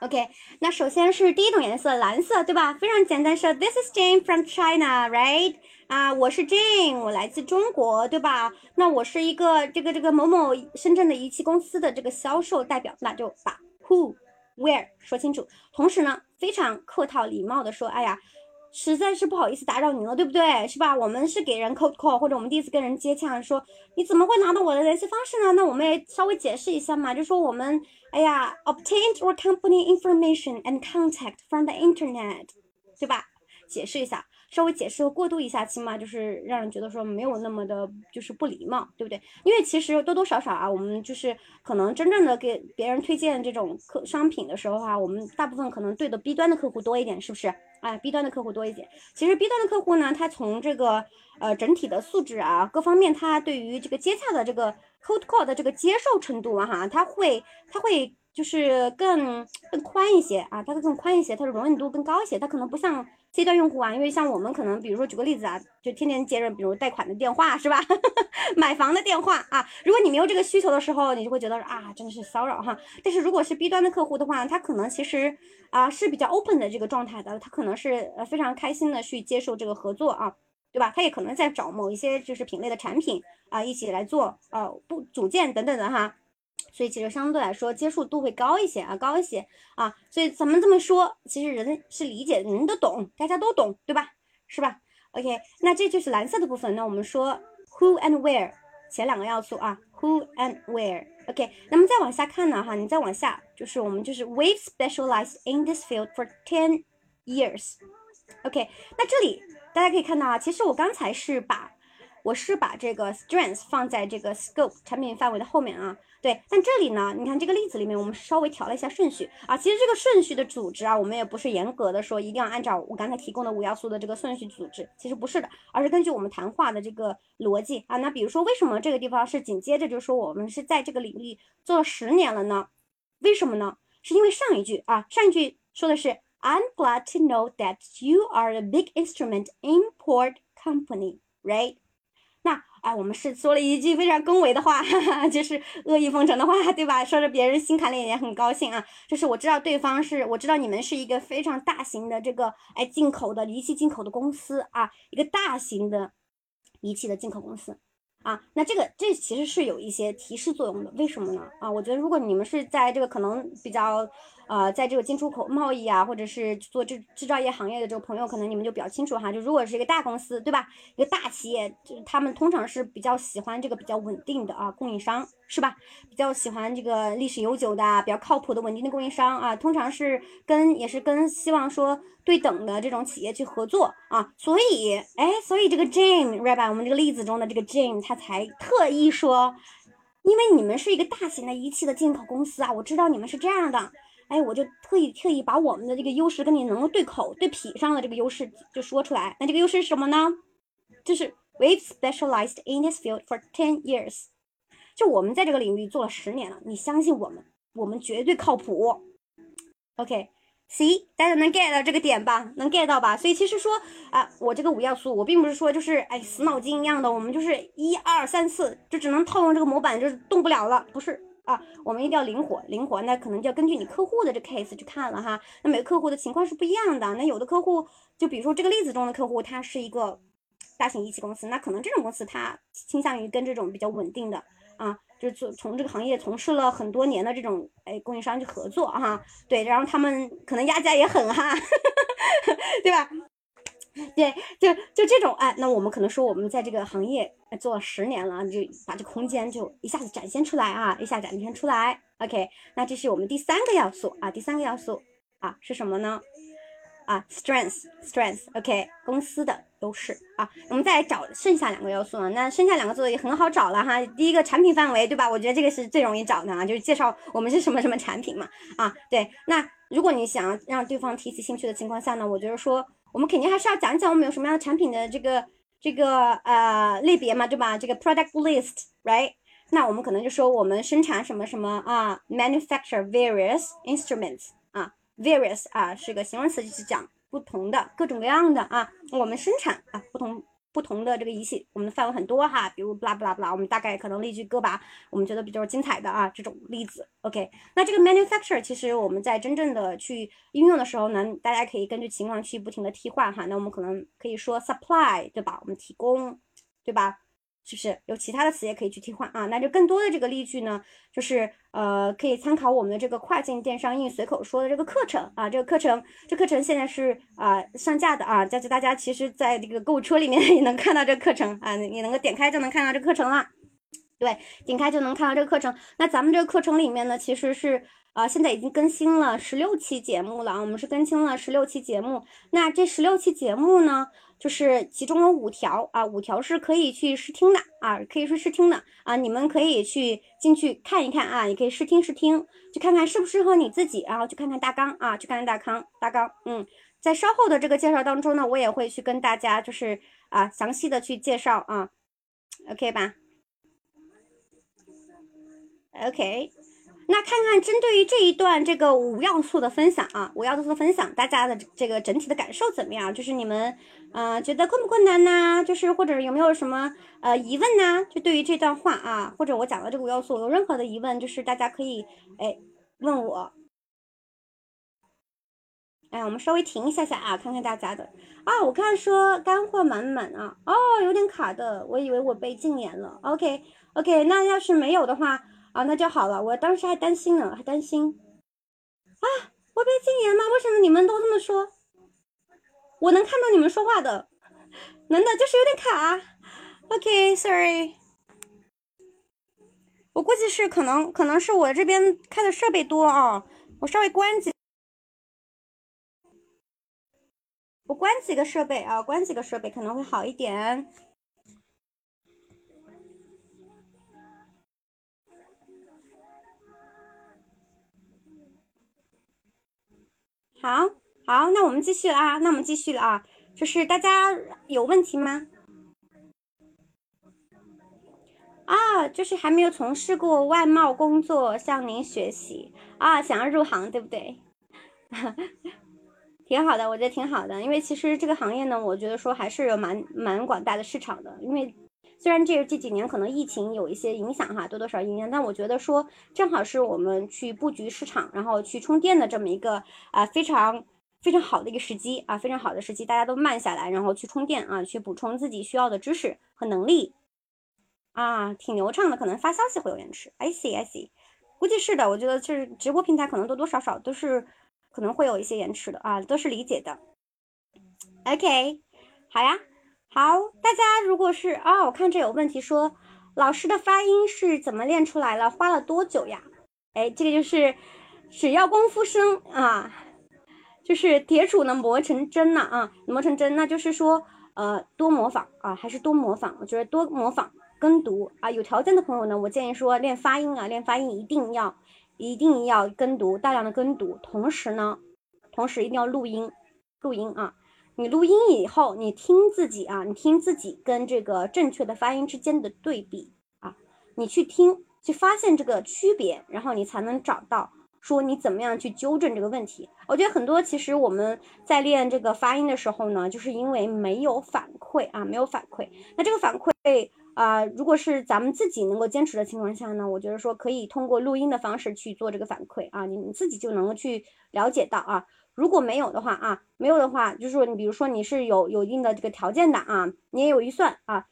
OK，那首先是第一种颜色，蓝色，对吧？非常简单，说 This is Jane from China，right？啊，我是 Jane，我来自中国，对吧？那我是一个这个这个某某深圳的仪器公司的这个销售代表，那就把 Who、Where 说清楚。同时呢，非常客套礼貌的说，哎呀。实在是不好意思打扰您了，对不对？是吧？我们是给人 cold call，或者我们第一次跟人接洽，说你怎么会拿到我的联系方式呢？那我们也稍微解释一下嘛，就说我们，哎呀，obtained your company information and contact from the internet，对吧？解释一下，稍微解释过渡一下，起码就是让人觉得说没有那么的，就是不礼貌，对不对？因为其实多多少少啊，我们就是可能真正的给别人推荐这种客商品的时候啊，我们大部分可能对的 B 端的客户多一点，是不是？哎，B 端的客户多一点。其实 B 端的客户呢，他从这个呃整体的素质啊，各方面，他对于这个接洽的这个 cold call 的这个接受程度啊，哈，他会他会就是更更宽一些啊，他会更宽一些，他的容忍度更高一些。他可能不像 C 端用户啊，因为像我们可能，比如说举个例子啊，就天天接着比如贷款的电话是吧，买房的电话啊，如果你没有这个需求的时候，你就会觉得啊，真的是骚扰哈。但是如果是 B 端的客户的话，他可能其实啊是比较 open 的这个状态的，他可能是呃非常开心的去接受这个合作啊，对吧？他也可能在找某一些就是品类的产品啊，一起来做呃不组件等等的哈。所以其实相对来说接受度会高一些啊，高一些啊。所以咱们这么说，其实人是理解，人都懂，大家都懂，对吧？是吧？OK，那这就是蓝色的部分。那我们说 who and where 前两个要素啊，who and where。OK，那么再往下看呢，哈，你再往下就是我们就是 we've specialized in this field for ten years。OK，那这里大家可以看到啊，其实我刚才是把我是把这个 strength 放在这个 scope 产品范围的后面啊。对，但这里呢，你看这个例子里面，我们稍微调了一下顺序啊。其实这个顺序的组织啊，我们也不是严格的说一定要按照我刚才提供的五要素的这个顺序组织，其实不是的，而是根据我们谈话的这个逻辑啊。那比如说，为什么这个地方是紧接着就说我们是在这个领域做了十年了呢？为什么呢？是因为上一句啊，上一句说的是 I'm glad to know that you are a big instrument import company, right? 那啊，我们是说了一句非常恭维的话，哈哈，就是阿谀奉承的话，对吧？说着别人心坎里也很高兴啊。就是我知道对方是，我知道你们是一个非常大型的这个哎进口的仪器进口的公司啊，一个大型的仪器的进口公司啊。那这个这其实是有一些提示作用的，为什么呢？啊，我觉得如果你们是在这个可能比较。呃，在这个进出口贸易啊，或者是做制制造业行业的这个朋友，可能你们就比较清楚哈。就如果是一个大公司，对吧？一个大企业，就他们通常是比较喜欢这个比较稳定的啊供应商，是吧？比较喜欢这个历史悠久的、比较靠谱的稳定的供应商啊。通常是跟也是跟希望说对等的这种企业去合作啊。所以，哎，所以这个 Jane，right 我们这个例子中的这个 Jane，他才特意说，因为你们是一个大型的仪器的进口公司啊，我知道你们是这样的。哎，我就特意特意把我们的这个优势跟你能够对口对匹上的这个优势就说出来。那这个优势是什么呢？就是 we specialized in this field for ten years，就我们在这个领域做了十年了。你相信我们，我们绝对靠谱。OK，see，大家能 get 到这个点吧？能 get 到吧？所以其实说啊，我这个五要素，我并不是说就是哎死脑筋一样的，我们就是一二三四，就只能套用这个模板，就是动不了了，不是。啊，我们一定要灵活，灵活，那可能就要根据你客户的这 case 去看了哈。那每个客户的情况是不一样的，那有的客户，就比如说这个例子中的客户，他是一个大型仪器公司，那可能这种公司他倾向于跟这种比较稳定的啊，就是从从这个行业从事了很多年的这种哎供应商去合作哈。对，然后他们可能压价也狠哈，对吧？对，就就这种哎，那我们可能说我们在这个行业做了十年了，就把这空间就一下子展现出来啊，一下展现出来。OK，那这是我们第三个要素啊，第三个要素啊是什么呢？啊，strength，strength，OK，公司的优势啊。我们再来找剩下两个要素啊，那剩下两个做的也很好找了哈。第一个产品范围，对吧？我觉得这个是最容易找的啊，就是介绍我们是什么什么产品嘛。啊，对，那如果你想让对方提起兴趣的情况下呢，我觉得说。我们肯定还是要讲讲我们有什么样的产品的这个这个呃类别嘛，对吧？这个 product list，right？那我们可能就说我们生产什么什么啊，manufacture various instruments 啊，various 啊是个形容词，就是讲不同的各种各样的啊，我们生产啊不同不同的这个仪器，我们的范围很多哈，比如布拉布拉布拉我们大概可能例举个把我们觉得比较精彩的啊这种例子，OK，那这个 manufacture 其实我们在真正的去应用的时候呢，大家可以根据情况去不停的替换哈，那我们可能可以说 supply 对吧？我们提供对吧？是不是有其他的词也可以去替换啊？那就更多的这个例句呢，就是呃，可以参考我们的这个跨境电商英语随口说的这个课程啊。这个课程，这课程现在是啊、上架的啊，但是大家其实在这个购物车里面 也能看到这个课程啊，你能够点开就能看到这个课程了。对，点开就能看到这个课程。那咱们这个课程里面呢，其实是啊，现在已经更新了十六期节目了啊，我们是更新了十六期节目。那这十六期节目呢，就是其中有五条啊，五条是可以去试听的啊，可以去试听的啊，你们可以去进去看一看啊，也可以试听试听，去看看适不适合你自己，然后去看看大纲啊，去看看大纲大纲，嗯，在稍后的这个介绍当中呢，我也会去跟大家就是啊详细的去介绍啊，OK 吧？OK。那看看针对于这一段这个五要素的分享啊，五要素的分享，大家的这个整体的感受怎么样？就是你们，呃，觉得困不困难呐？就是或者有没有什么呃疑问呐？就对于这段话啊，或者我讲的这个五要素有任何的疑问，就是大家可以哎问我。哎，我们稍微停一下下啊，看看大家的啊。我看说干货满满啊，哦，有点卡的，我以为我被禁言了。OK OK，那要是没有的话。啊，那就好了。我当时还担心呢，还担心啊，我被禁言吗？为什么你们都这么说？我能看到你们说话的，能的，就是有点卡。OK，sorry，我估计是可能，可能是我这边开的设备多啊，我稍微关几，我关几个设备啊，关几个设备可能会好一点。好好，那我们继续了啊，那我们继续了啊，就是大家有问题吗？啊，就是还没有从事过外贸工作，向您学习啊，想要入行，对不对？挺好的，我觉得挺好的，因为其实这个行业呢，我觉得说还是有蛮蛮广大的市场的，因为虽然这这几年可能疫情有一些影响哈，多多少少影响，但我觉得说正好是我们去布局市场，然后去充电的这么一个啊非常非常好的一个时机啊，非常好的时机，大家都慢下来，然后去充电啊，去补充自己需要的知识和能力啊，挺流畅的，可能发消息会有延迟，I see I see，估计是的，我觉得就是直播平台可能多多少少都是可能会有一些延迟的啊，都是理解的。OK，好呀。好，大家如果是啊、我看这有问题说，老师的发音是怎么练出来了？花了多久呀？哎，这个就是只要功夫深啊，就是铁杵能磨成针呐啊，磨成针，那就是说呃多模仿啊，还是多模仿？我觉得多模仿跟读啊，有条件的朋友呢，我建议说练发音啊，练发音一定要一定要跟读，大量的跟读，同时呢，同时一定要录音，录音啊。你录音以后，你听自己啊，你听自己跟这个正确的发音之间的对比啊，你去听，去发现这个区别，然后你才能找到说你怎么样去纠正这个问题。我觉得很多其实我们在练这个发音的时候呢，就是因为没有反馈啊，没有反馈。那这个反馈啊，如果是咱们自己能够坚持的情况下呢，我觉得说可以通过录音的方式去做这个反馈啊，你们自己就能够去了解到啊。如果没有的话啊，没有的话，就是说你比如说你是有有一定的这个条件的啊，你也有预算啊，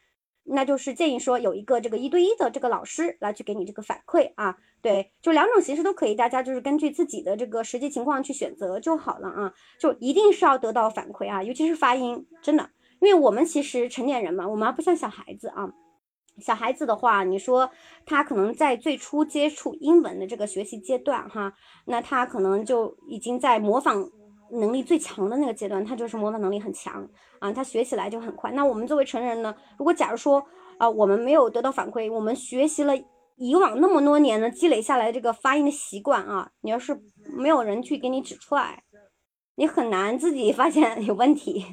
那就是建议说有一个这个一对一的这个老师来去给你这个反馈啊，对，就两种形式都可以，大家就是根据自己的这个实际情况去选择就好了啊，就一定是要得到反馈啊，尤其是发音，真的，因为我们其实成年人嘛，我们还不像小孩子啊。小孩子的话，你说他可能在最初接触英文的这个学习阶段，哈，那他可能就已经在模仿能力最强的那个阶段，他就是模仿能力很强啊，他学起来就很快。那我们作为成人呢，如果假如说啊，我们没有得到反馈，我们学习了以往那么多年的积累下来这个发音的习惯啊，你要是没有人去给你指出来，你很难自己发现有问题，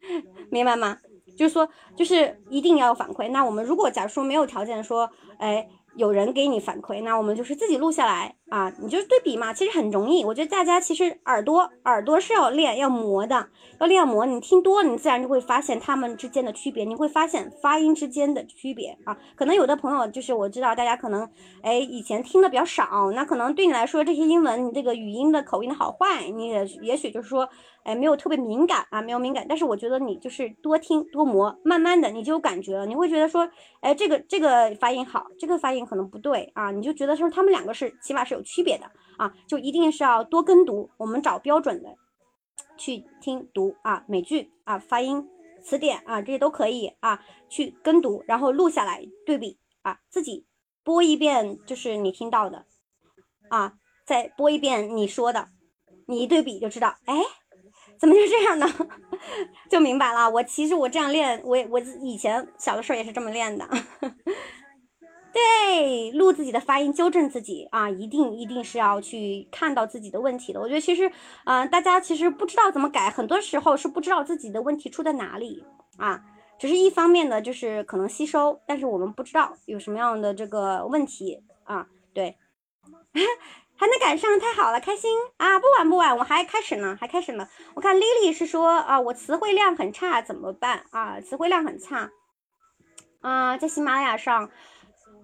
明白吗？就是说，就是一定要有反馈。那我们如果假如说没有条件说，哎，有人给你反馈，那我们就是自己录下来啊，你就是对比嘛，其实很容易。我觉得大家其实耳朵耳朵是要练要磨的，要练磨。你听多，你自然就会发现他们之间的区别，你会发现发音之间的区别啊。可能有的朋友就是我知道大家可能哎以前听的比较少，那可能对你来说这些英文你这个语音的口音的好坏，你也也许就是说。哎，没有特别敏感啊，没有敏感，但是我觉得你就是多听多磨，慢慢的你就有感觉了，你会觉得说，哎，这个这个发音好，这个发音可能不对啊，你就觉得说他们两个是起码是有区别的啊，就一定是要多跟读，我们找标准的去听读啊，美剧啊，发音词典啊这些都可以啊，去跟读，然后录下来对比啊，自己播一遍就是你听到的啊，再播一遍你说的，你一对比就知道，哎。怎么就这样呢？就明白了。我其实我这样练，我我以前小的时候也是这么练的。对，录自己的发音，纠正自己啊，一定一定是要去看到自己的问题的。我觉得其实，啊，大家其实不知道怎么改，很多时候是不知道自己的问题出在哪里啊。只是一方面的，就是可能吸收，但是我们不知道有什么样的这个问题啊。对。还能赶上，太好了，开心啊！不晚不晚，我还开始呢，还开始呢。我看 Lily 是说啊，我词汇量很差，怎么办啊？词汇量很差啊，在喜马拉雅上，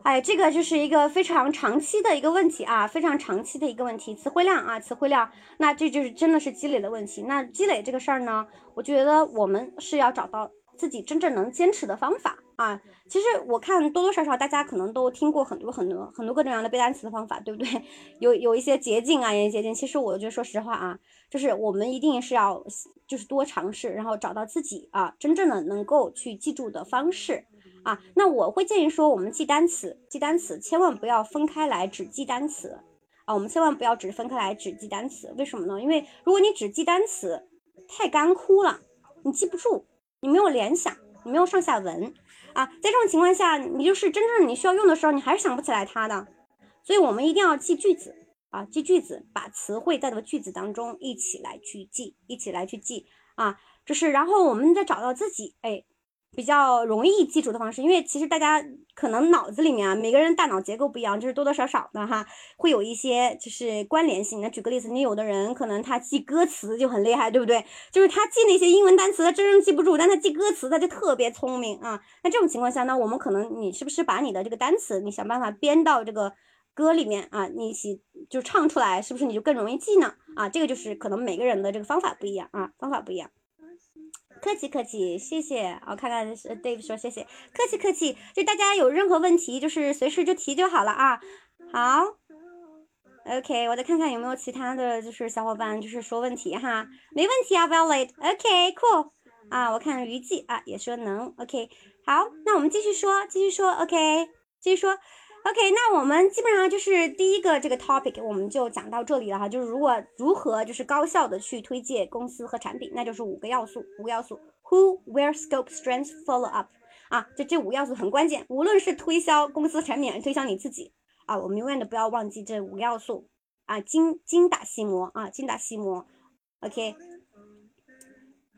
哎，这个就是一个非常长期的一个问题啊，非常长期的一个问题，词汇量啊，词汇量，那这就是真的是积累的问题。那积累这个事儿呢，我觉得我们是要找到。自己真正能坚持的方法啊，其实我看多多少少大家可能都听过很多很多很多各种各样的背单词的方法，对不对？有有一些捷径啊，一些捷径。其实我觉得说实话啊，就是我们一定是要就是多尝试，然后找到自己啊真正的能够去记住的方式啊。那我会建议说，我们记单词，记单词千万不要分开来只记单词啊，我们千万不要只分开来只记单词。为什么呢？因为如果你只记单词，太干枯了，你记不住。你没有联想，你没有上下文啊，在这种情况下，你就是真正你需要用的时候，你还是想不起来它的。所以我们一定要记句子啊，记句子，把词汇在这个句子当中一起来去记，一起来去记啊，就是然后我们再找到自己，哎。比较容易记住的方式，因为其实大家可能脑子里面啊，每个人大脑结构不一样，就是多多少少的哈，会有一些就是关联性。那举个例子，你有的人可能他记歌词就很厉害，对不对？就是他记那些英文单词，他真正记不住，但他记歌词他就特别聪明啊。那这种情况下呢，我们可能你是不是把你的这个单词，你想办法编到这个歌里面啊？你一起就唱出来，是不是你就更容易记呢？啊，这个就是可能每个人的这个方法不一样啊，方法不一样。客气客气，谢谢。我看看是 Dave 说谢谢，客气客气。就大家有任何问题，就是随时就提就好了啊。好，OK，我再看看有没有其他的就是小伙伴就是说问题哈，没问题啊，Valid。OK，Cool。啊，我看余记啊也说能。OK，好，那我们继续说，继续说。OK，继续说。OK，那我们基本上就是第一个这个 topic，我们就讲到这里了哈。就是如果如何就是高效的去推荐公司和产品，那就是五个要素，五个要素：who、where、scope、strength、follow up。啊，就这五个要素很关键。无论是推销公司产品，还是推销你自己啊，我们永远都不要忘记这五个要素啊，精精打细磨啊，精打细磨。OK，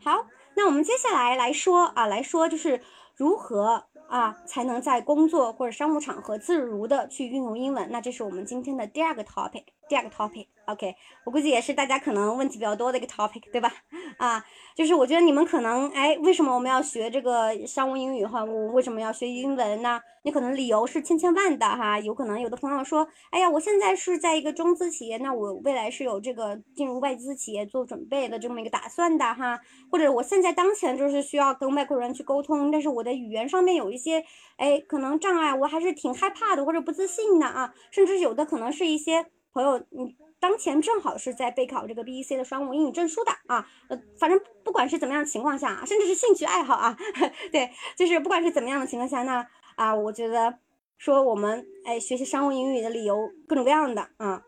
好，那我们接下来来说啊，来说就是如何。啊，才能在工作或者商务场合自如的去运用英文。那这是我们今天的第二个 topic，第二个 topic。OK，我估计也是大家可能问题比较多的一个 topic，对吧？啊，就是我觉得你们可能，哎，为什么我们要学这个商务英语哈？我为什么要学英文呢？你可能理由是千千万的哈。有可能有的朋友说，哎呀，我现在是在一个中资企业，那我未来是有这个进入外资企业做准备的这么一个打算的哈。或者我现在当前就是需要跟外国人去沟通，但是我的语言上面有一些，哎，可能障碍，我还是挺害怕的或者不自信的啊。甚至有的可能是一些朋友，你。当前正好是在备考这个 B E C 的商务英语证书的啊，呃，反正不管是怎么样的情况下啊，甚至是兴趣爱好啊，对，就是不管是怎么样的情况下呢，啊，我觉得说我们哎学习商务英语的理由各种各样的啊，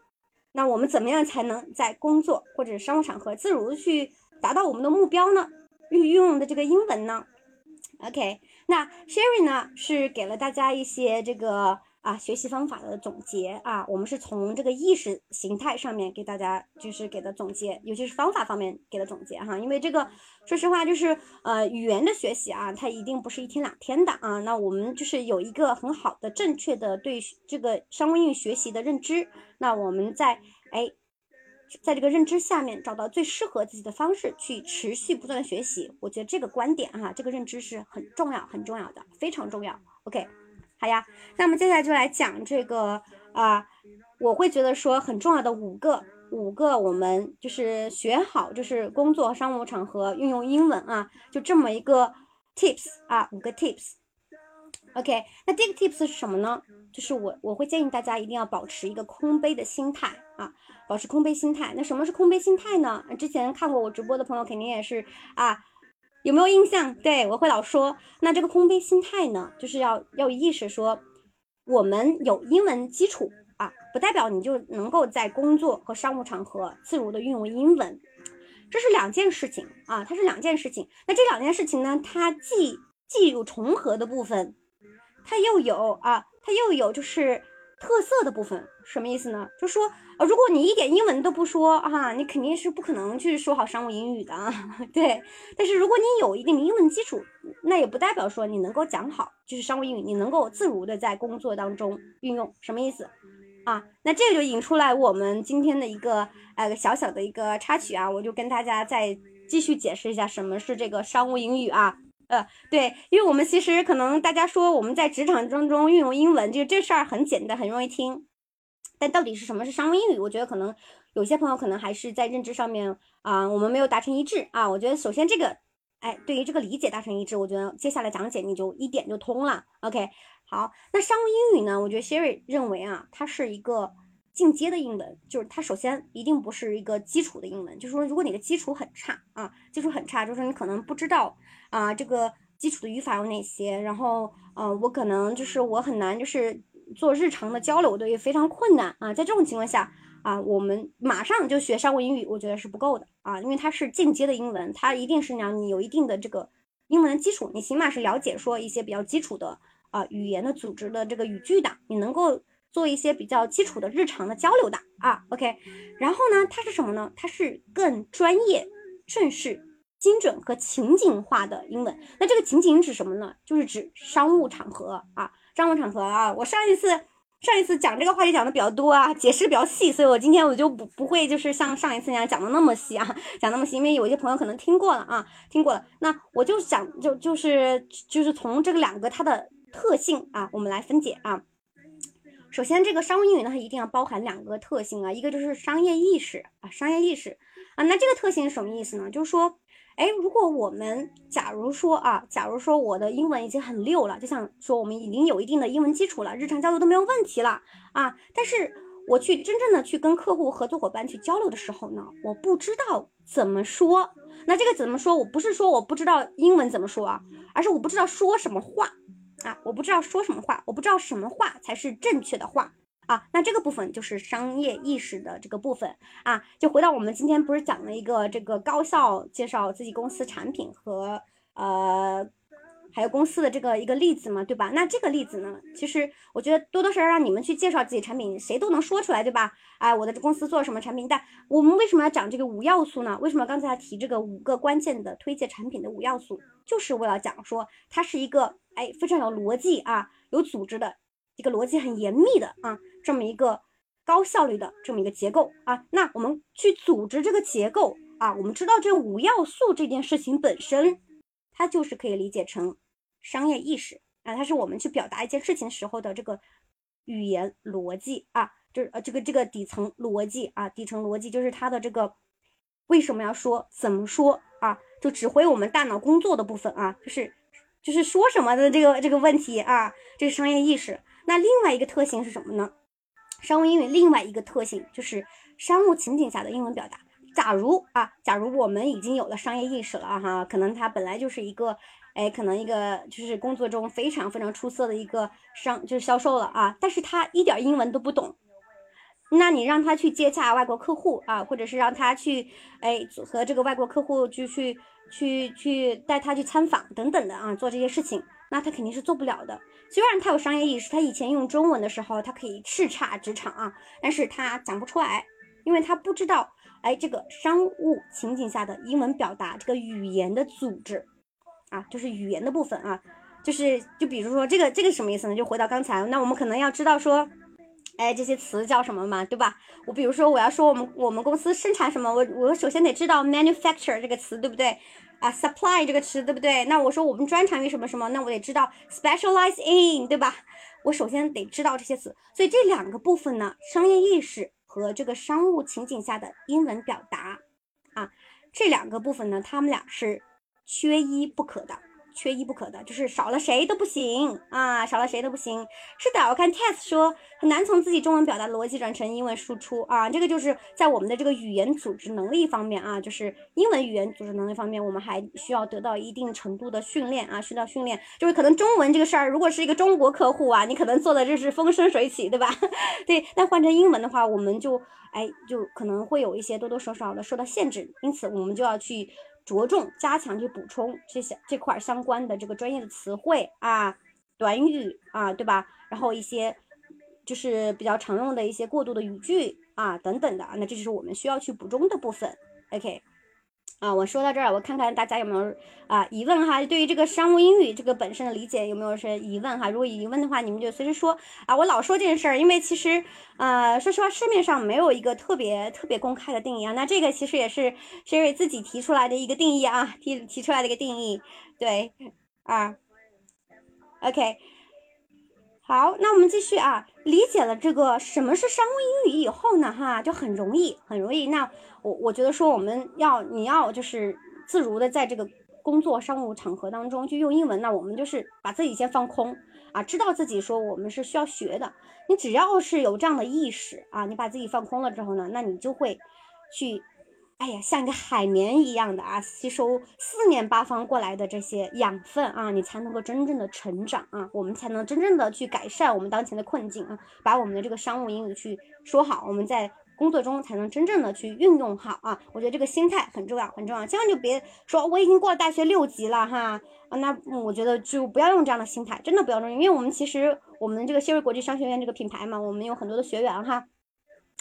那我们怎么样才能在工作或者商务场合自如的去达到我们的目标呢？运运用的这个英文呢？OK，那 Sherry 呢是给了大家一些这个啊学习方法的总结啊，我们是从这个意识形态上面给大家就是给的总结，尤其是方法方面给的总结哈。因为这个说实话就是呃语言的学习啊，它一定不是一天两天的啊。那我们就是有一个很好的正确的对这个商务英语学习的认知，那我们在哎。在这个认知下面找到最适合自己的方式去持续不断的学习，我觉得这个观点哈，这个认知是很重要很重要的，非常重要。OK，好呀，那么接下来就来讲这个啊，我会觉得说很重要的五个五个我们就是学好就是工作商务场合运用英文啊，就这么一个 tips 啊，五个 tips。OK，那第一个 tips 是什么呢？就是我我会建议大家一定要保持一个空杯的心态啊，保持空杯心态。那什么是空杯心态呢？之前看过我直播的朋友肯定也是啊，有没有印象？对我会老说，那这个空杯心态呢，就是要要意识说，我们有英文基础啊，不代表你就能够在工作和商务场合自如的运用英文，这是两件事情啊，它是两件事情。那这两件事情呢，它既既有重合的部分。它又有啊，它又有就是特色的部分，什么意思呢？就说呃，如果你一点英文都不说啊，你肯定是不可能去说好商务英语的，对。但是如果你有一定的英文基础，那也不代表说你能够讲好就是商务英语，你能够自如的在工作当中运用，什么意思啊？那这个就引出来我们今天的一个呃小小的一个插曲啊，我就跟大家再继续解释一下什么是这个商务英语啊。呃，对，因为我们其实可能大家说我们在职场当中运用英文，就这事儿很简单，很容易听。但到底是什么是商务英语？我觉得可能有些朋友可能还是在认知上面啊，我们没有达成一致啊。我觉得首先这个，哎，对于这个理解达成一致，我觉得接下来讲解你就一点就通了。OK，好，那商务英语呢？我觉得 Sherry 认为啊，它是一个进阶的英文，就是它首先一定不是一个基础的英文，就是说如果你的基础很差啊，基础很差，就是你可能不知道。啊，这个基础的语法有哪些？然后，呃，我可能就是我很难，就是做日常的交流的也非常困难啊。在这种情况下啊，我们马上就学商务英语，我觉得是不够的啊，因为它是进阶的英文，它一定是让你有一定的这个英文的基础，你起码是了解说一些比较基础的啊语言的组织的这个语句的，你能够做一些比较基础的日常的交流的啊。OK，然后呢，它是什么呢？它是更专业、正式。精准和情景化的英文，那这个情景指什么呢？就是指商务场合啊，商务场合啊。我上一次上一次讲这个话题讲的比较多啊，解释比较细，所以我今天我就不不会就是像上一次那样讲的那么细啊，讲那么细，因为有些朋友可能听过了啊，听过了。那我就讲就就是就是从这个两个它的特性啊，我们来分解啊。首先，这个商务英语呢，它一定要包含两个特性啊，一个就是商业意识啊，商业意识啊。那这个特性是什么意思呢？就是说。哎，如果我们假如说啊，假如说我的英文已经很溜了，就像说我们已经有一定的英文基础了，日常交流都没有问题了啊，但是我去真正的去跟客户、合作伙伴去交流的时候呢，我不知道怎么说。那这个怎么说？我不是说我不知道英文怎么说啊，而是我不知道说什么话啊，我不知道说什么话，我不知道什么话才是正确的话。啊，那这个部分就是商业意识的这个部分啊，就回到我们今天不是讲了一个这个高效介绍自己公司产品和呃还有公司的这个一个例子嘛，对吧？那这个例子呢，其实我觉得多多少少让你们去介绍自己产品，谁都能说出来，对吧？哎，我的公司做什么产品？但我们为什么要讲这个五要素呢？为什么刚才提这个五个关键的推荐产品的五要素？就是为了讲说它是一个哎非常有逻辑啊，有组织的。一个逻辑很严密的啊，这么一个高效率的这么一个结构啊，那我们去组织这个结构啊，我们知道这五要素这件事情本身，它就是可以理解成商业意识啊，它是我们去表达一件事情时候的这个语言逻辑啊，就是呃这个这个底层逻辑啊，底层逻辑就是它的这个为什么要说，怎么说啊，就指挥我们大脑工作的部分啊，就是就是说什么的这个这个问题啊，这是商业意识。那另外一个特性是什么呢？商务英语另外一个特性就是商务情景下的英文表达。假如啊，假如我们已经有了商业意识了哈，可能他本来就是一个，哎，可能一个就是工作中非常非常出色的一个商，就是销售了啊，但是他一点英文都不懂，那你让他去接洽外国客户啊，或者是让他去，哎，和这个外国客户就去去去带他去参访等等的啊，做这些事情。那他肯定是做不了的。虽然他有商业意识，他以前用中文的时候，他可以叱咤职场啊，但是他讲不出来，因为他不知道，哎，这个商务情景下的英文表达，这个语言的组织，啊，就是语言的部分啊，就是就比如说这个这个什么意思呢？就回到刚才，那我们可能要知道说。哎，这些词叫什么嘛，对吧？我比如说我要说我们我们公司生产什么，我我首先得知道 manufacture 这个词，对不对？啊，supply 这个词，对不对？那我说我们专长于什么什么，那我得知道 specialize in，对吧？我首先得知道这些词，所以这两个部分呢，商业意识和这个商务情景下的英文表达啊，这两个部分呢，他们俩是缺一不可的。缺一不可的，就是少了谁都不行啊，少了谁都不行。是的，我看 Tess 说很难从自己中文表达逻辑转成英文输出啊，这个就是在我们的这个语言组织能力方面啊，就是英文语言组织能力方面，我们还需要得到一定程度的训练啊，需要训练。就是可能中文这个事儿，如果是一个中国客户啊，你可能做的就是风生水起，对吧？对，那换成英文的话，我们就哎就可能会有一些多多少少的受到限制，因此我们就要去。着重加强去补充这些这块相关的这个专业的词汇啊、短语啊，对吧？然后一些就是比较常用的一些过渡的语句啊等等的，那这就是我们需要去补充的部分。OK。啊，我说到这儿，我看看大家有没有啊疑问哈？对于这个商务英语这个本身的理解有没有些疑问哈？如果有疑问的话，你们就随时说啊。我老说这件事儿，因为其实呃，说实话，市面上没有一个特别特别公开的定义啊。那这个其实也是 Sherry 自己提出来的一个定义啊，提提出来的一个定义。对啊，OK，好，那我们继续啊。理解了这个什么是商务英语以后呢，哈，就很容易，很容易。那我我觉得说我们要你要就是自如的在这个工作商务场合当中去用英文，那我们就是把自己先放空啊，知道自己说我们是需要学的。你只要是有这样的意识啊，你把自己放空了之后呢，那你就会去，哎呀，像个海绵一样的啊，吸收四面八方过来的这些养分啊，你才能够真正的成长啊，我们才能真正的去改善我们当前的困境啊，把我们的这个商务英语去说好，我们在。工作中才能真正的去运用好啊！我觉得这个心态很重要，很重要，千万就别说我已经过了大学六级了哈啊，那我觉得就不要用这样的心态，真的不要用，因为我们其实我们这个谢瑞国际商学院这个品牌嘛，我们有很多的学员哈。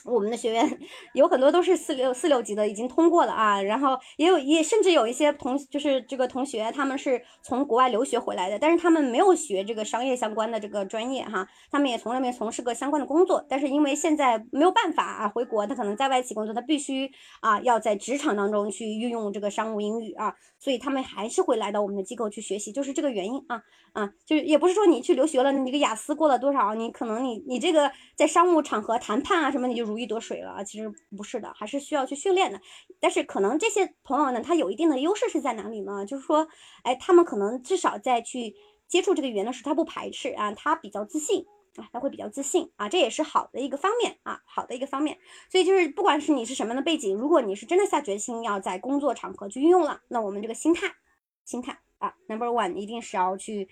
我们的学员 有很多都是四六四六级的，已经通过了啊。然后也有也甚至有一些同就是这个同学，他们是从国外留学回来的，但是他们没有学这个商业相关的这个专业哈，他们也从来没从事过相关的工作。但是因为现在没有办法啊，回国他可能在外企工作，他必须啊要在职场当中去运用这个商务英语啊，所以他们还是会来到我们的机构去学习，就是这个原因啊啊，就是也不是说你去留学了，你这个雅思过了多少，你可能你你这个在商务场合谈判啊什么你就。如鱼得水了啊，其实不是的，还是需要去训练的。但是可能这些朋友呢，他有一定的优势是在哪里呢？就是说，哎，他们可能至少在去接触这个语言的时候，他不排斥啊，他比较自信啊，他会比较自信啊，这也是好的一个方面啊，好的一个方面。所以就是不管是你是什么样的背景，如果你是真的下决心要在工作场合去运用了，那我们这个心态，心态啊，Number One 一定是要去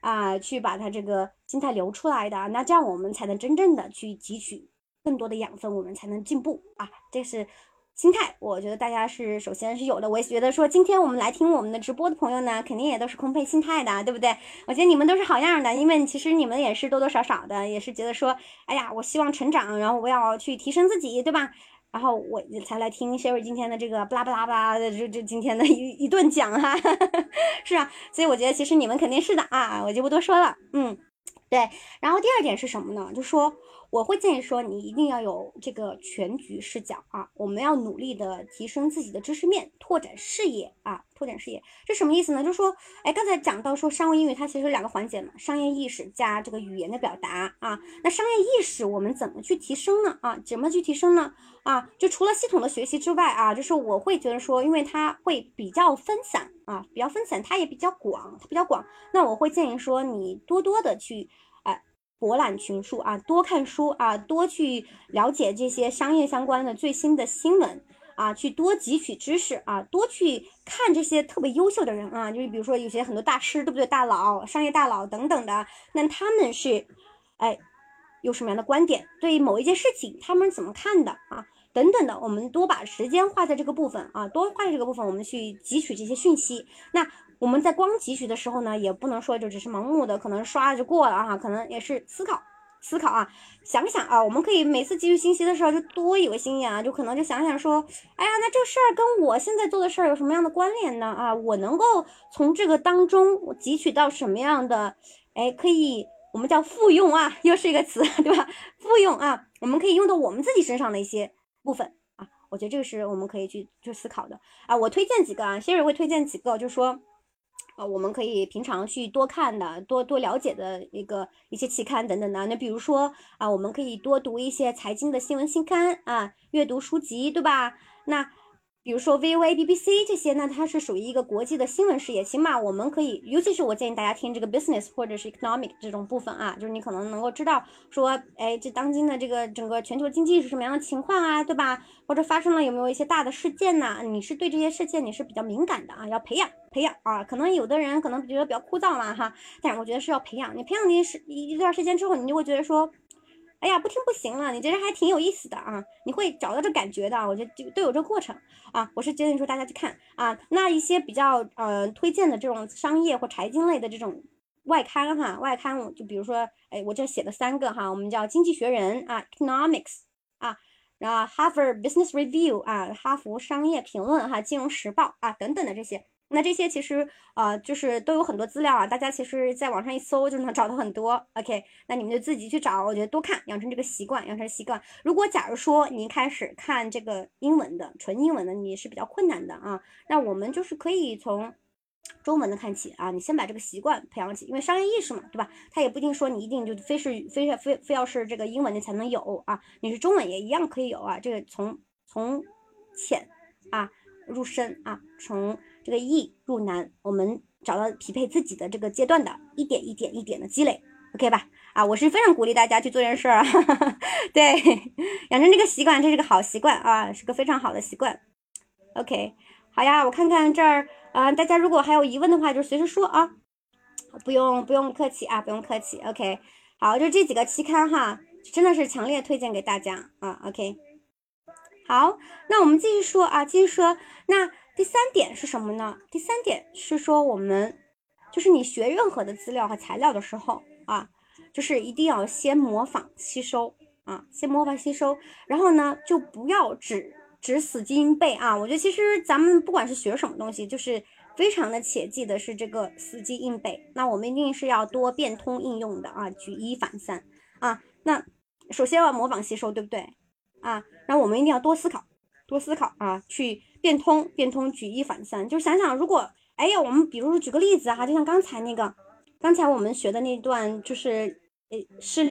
啊，去把它这个心态留出来的，那这样我们才能真正的去汲取。更多的养分，我们才能进步啊！这是心态，我觉得大家是首先是有的。我也觉得说，今天我们来听我们的直播的朋友呢，肯定也都是空配心态的，对不对？我觉得你们都是好样的，因为其实你们也是多多少少的，也是觉得说，哎呀，我希望成长，然后我要去提升自己，对吧？然后我才来听 Sherry 今天的这个巴拉巴拉巴拉的这这今天的一一顿讲哈，是啊，所以我觉得其实你们肯定是的啊，我就不多说了，嗯，对。然后第二点是什么呢？就说。我会建议说，你一定要有这个全局视角啊！我们要努力的提升自己的知识面，拓展视野啊，拓展视野。这什么意思呢？就是说，哎，刚才讲到说商务英语它其实有两个环节嘛，商业意识加这个语言的表达啊。那商业意识我们怎么去提升呢？啊，怎么去提升呢？啊，就除了系统的学习之外啊，就是我会觉得说，因为它会比较分散啊，比较分散，它也比较广，它比较广。那我会建议说，你多多的去。博览群书啊，多看书啊，多去了解这些商业相关的最新的新闻啊，去多汲取知识啊，多去看这些特别优秀的人啊，就是比如说有些很多大师，对不对？大佬、商业大佬等等的，那他们是，哎，有什么样的观点？对于某一件事情，他们怎么看的啊？等等的，我们多把时间花在这个部分啊，多花在这个部分，我们去汲取这些讯息。那我们在光汲取的时候呢，也不能说就只是盲目的，可能刷就过了啊，可能也是思考思考啊，想想啊，我们可以每次汲取信息的时候就多有个心眼啊，就可能就想想说，哎呀，那这事儿跟我现在做的事儿有什么样的关联呢？啊，我能够从这个当中汲取到什么样的，哎，可以我们叫复用啊，又是一个词，对吧？复用啊，我们可以用到我们自己身上的一些部分啊，我觉得这个是我们可以去去思考的啊。我推荐几个啊，Siri 会推荐几个，就是说。啊，我们可以平常去多看的、多多了解的一个一些期刊等等的。那比如说啊，我们可以多读一些财经的新闻新刊啊，阅读书籍，对吧？那比如说 VOA、BBC 这些呢，它是属于一个国际的新闻视野，起码我们可以，尤其是我建议大家听这个 business 或者是 economic 这种部分啊，就是你可能能够知道说，哎，这当今的这个整个全球经济是什么样的情况啊，对吧？或者发生了有没有一些大的事件呐？你是对这些事件你是比较敏感的啊，要培养培养啊。可能有的人可能觉得比较枯燥嘛哈，但是我觉得是要培养。你培养你是一一段时间之后，你就会觉得说。哎呀，不听不行了，你这人还挺有意思的啊！你会找到这感觉的，我觉得就都有这个过程啊。我是建议说大家去看啊，那一些比较呃推荐的这种商业或财经类的这种外刊哈，外刊就比如说，哎，我这写了三个哈，我们叫《经济学人》啊，Economics 啊，然后 Harvard Business Review 啊，哈佛商业评论哈，《金融时报》啊等等的这些。那这些其实呃就是都有很多资料啊，大家其实在网上一搜就能找到很多。OK，那你们就自己去找，我觉得多看，养成这个习惯，养成习惯。如果假如说你一开始看这个英文的纯英文的你是比较困难的啊，那我们就是可以从中文的看起啊，你先把这个习惯培养起，因为商业意识嘛，对吧？它也不一定说你一定就非是非非非要是这个英文的才能有啊，你是中文也一样可以有啊。这个从从浅啊入深啊，从这个易入难，我们找到匹配自己的这个阶段的，一点一点一点的积累，OK 吧？啊，我是非常鼓励大家去做这件事儿啊，对，养成这个习惯，这是个好习惯啊，是个非常好的习惯。OK，好呀，我看看这儿啊，大家如果还有疑问的话，就随时说啊，不用不用客气啊，不用客气。OK，好，就这几个期刊哈，真的是强烈推荐给大家啊。OK，好，那我们继续说啊，继续说那。第三点是什么呢？第三点是说，我们就是你学任何的资料和材料的时候啊，就是一定要先模仿吸收啊，先模仿吸收，然后呢，就不要只只死记硬背啊。我觉得其实咱们不管是学什么东西，就是非常的切记的是这个死记硬背。那我们一定是要多变通应用的啊，举一反三啊。那首先要模仿吸收，对不对啊？那我们一定要多思考，多思考啊，去。变通，变通，举一反三，就是想想，如果，哎呀，我们比如说举个例子哈，就像刚才那个，刚才我们学的那段，就是呃，是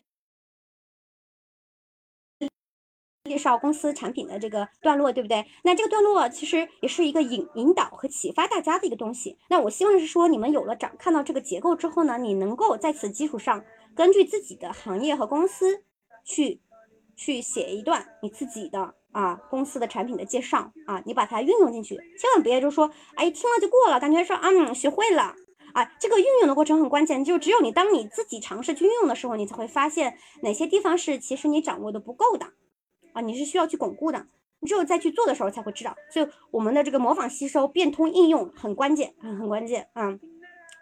介绍公司产品的这个段落，对不对？那这个段落其实也是一个引引导和启发大家的一个东西。那我希望是说，你们有了长看到这个结构之后呢，你能够在此基础上，根据自己的行业和公司去去写一段你自己的。啊，公司的产品的介绍啊，你把它运用进去，千万别就说，哎，听了就过了，感觉说，嗯，学会了啊。这个运用的过程很关键，就只有你当你自己尝试去运用的时候，你才会发现哪些地方是其实你掌握的不够的啊，你是需要去巩固的。你只有再去做的时候才会知道。所以我们的这个模仿吸收、变通应用很关键，很很关键啊。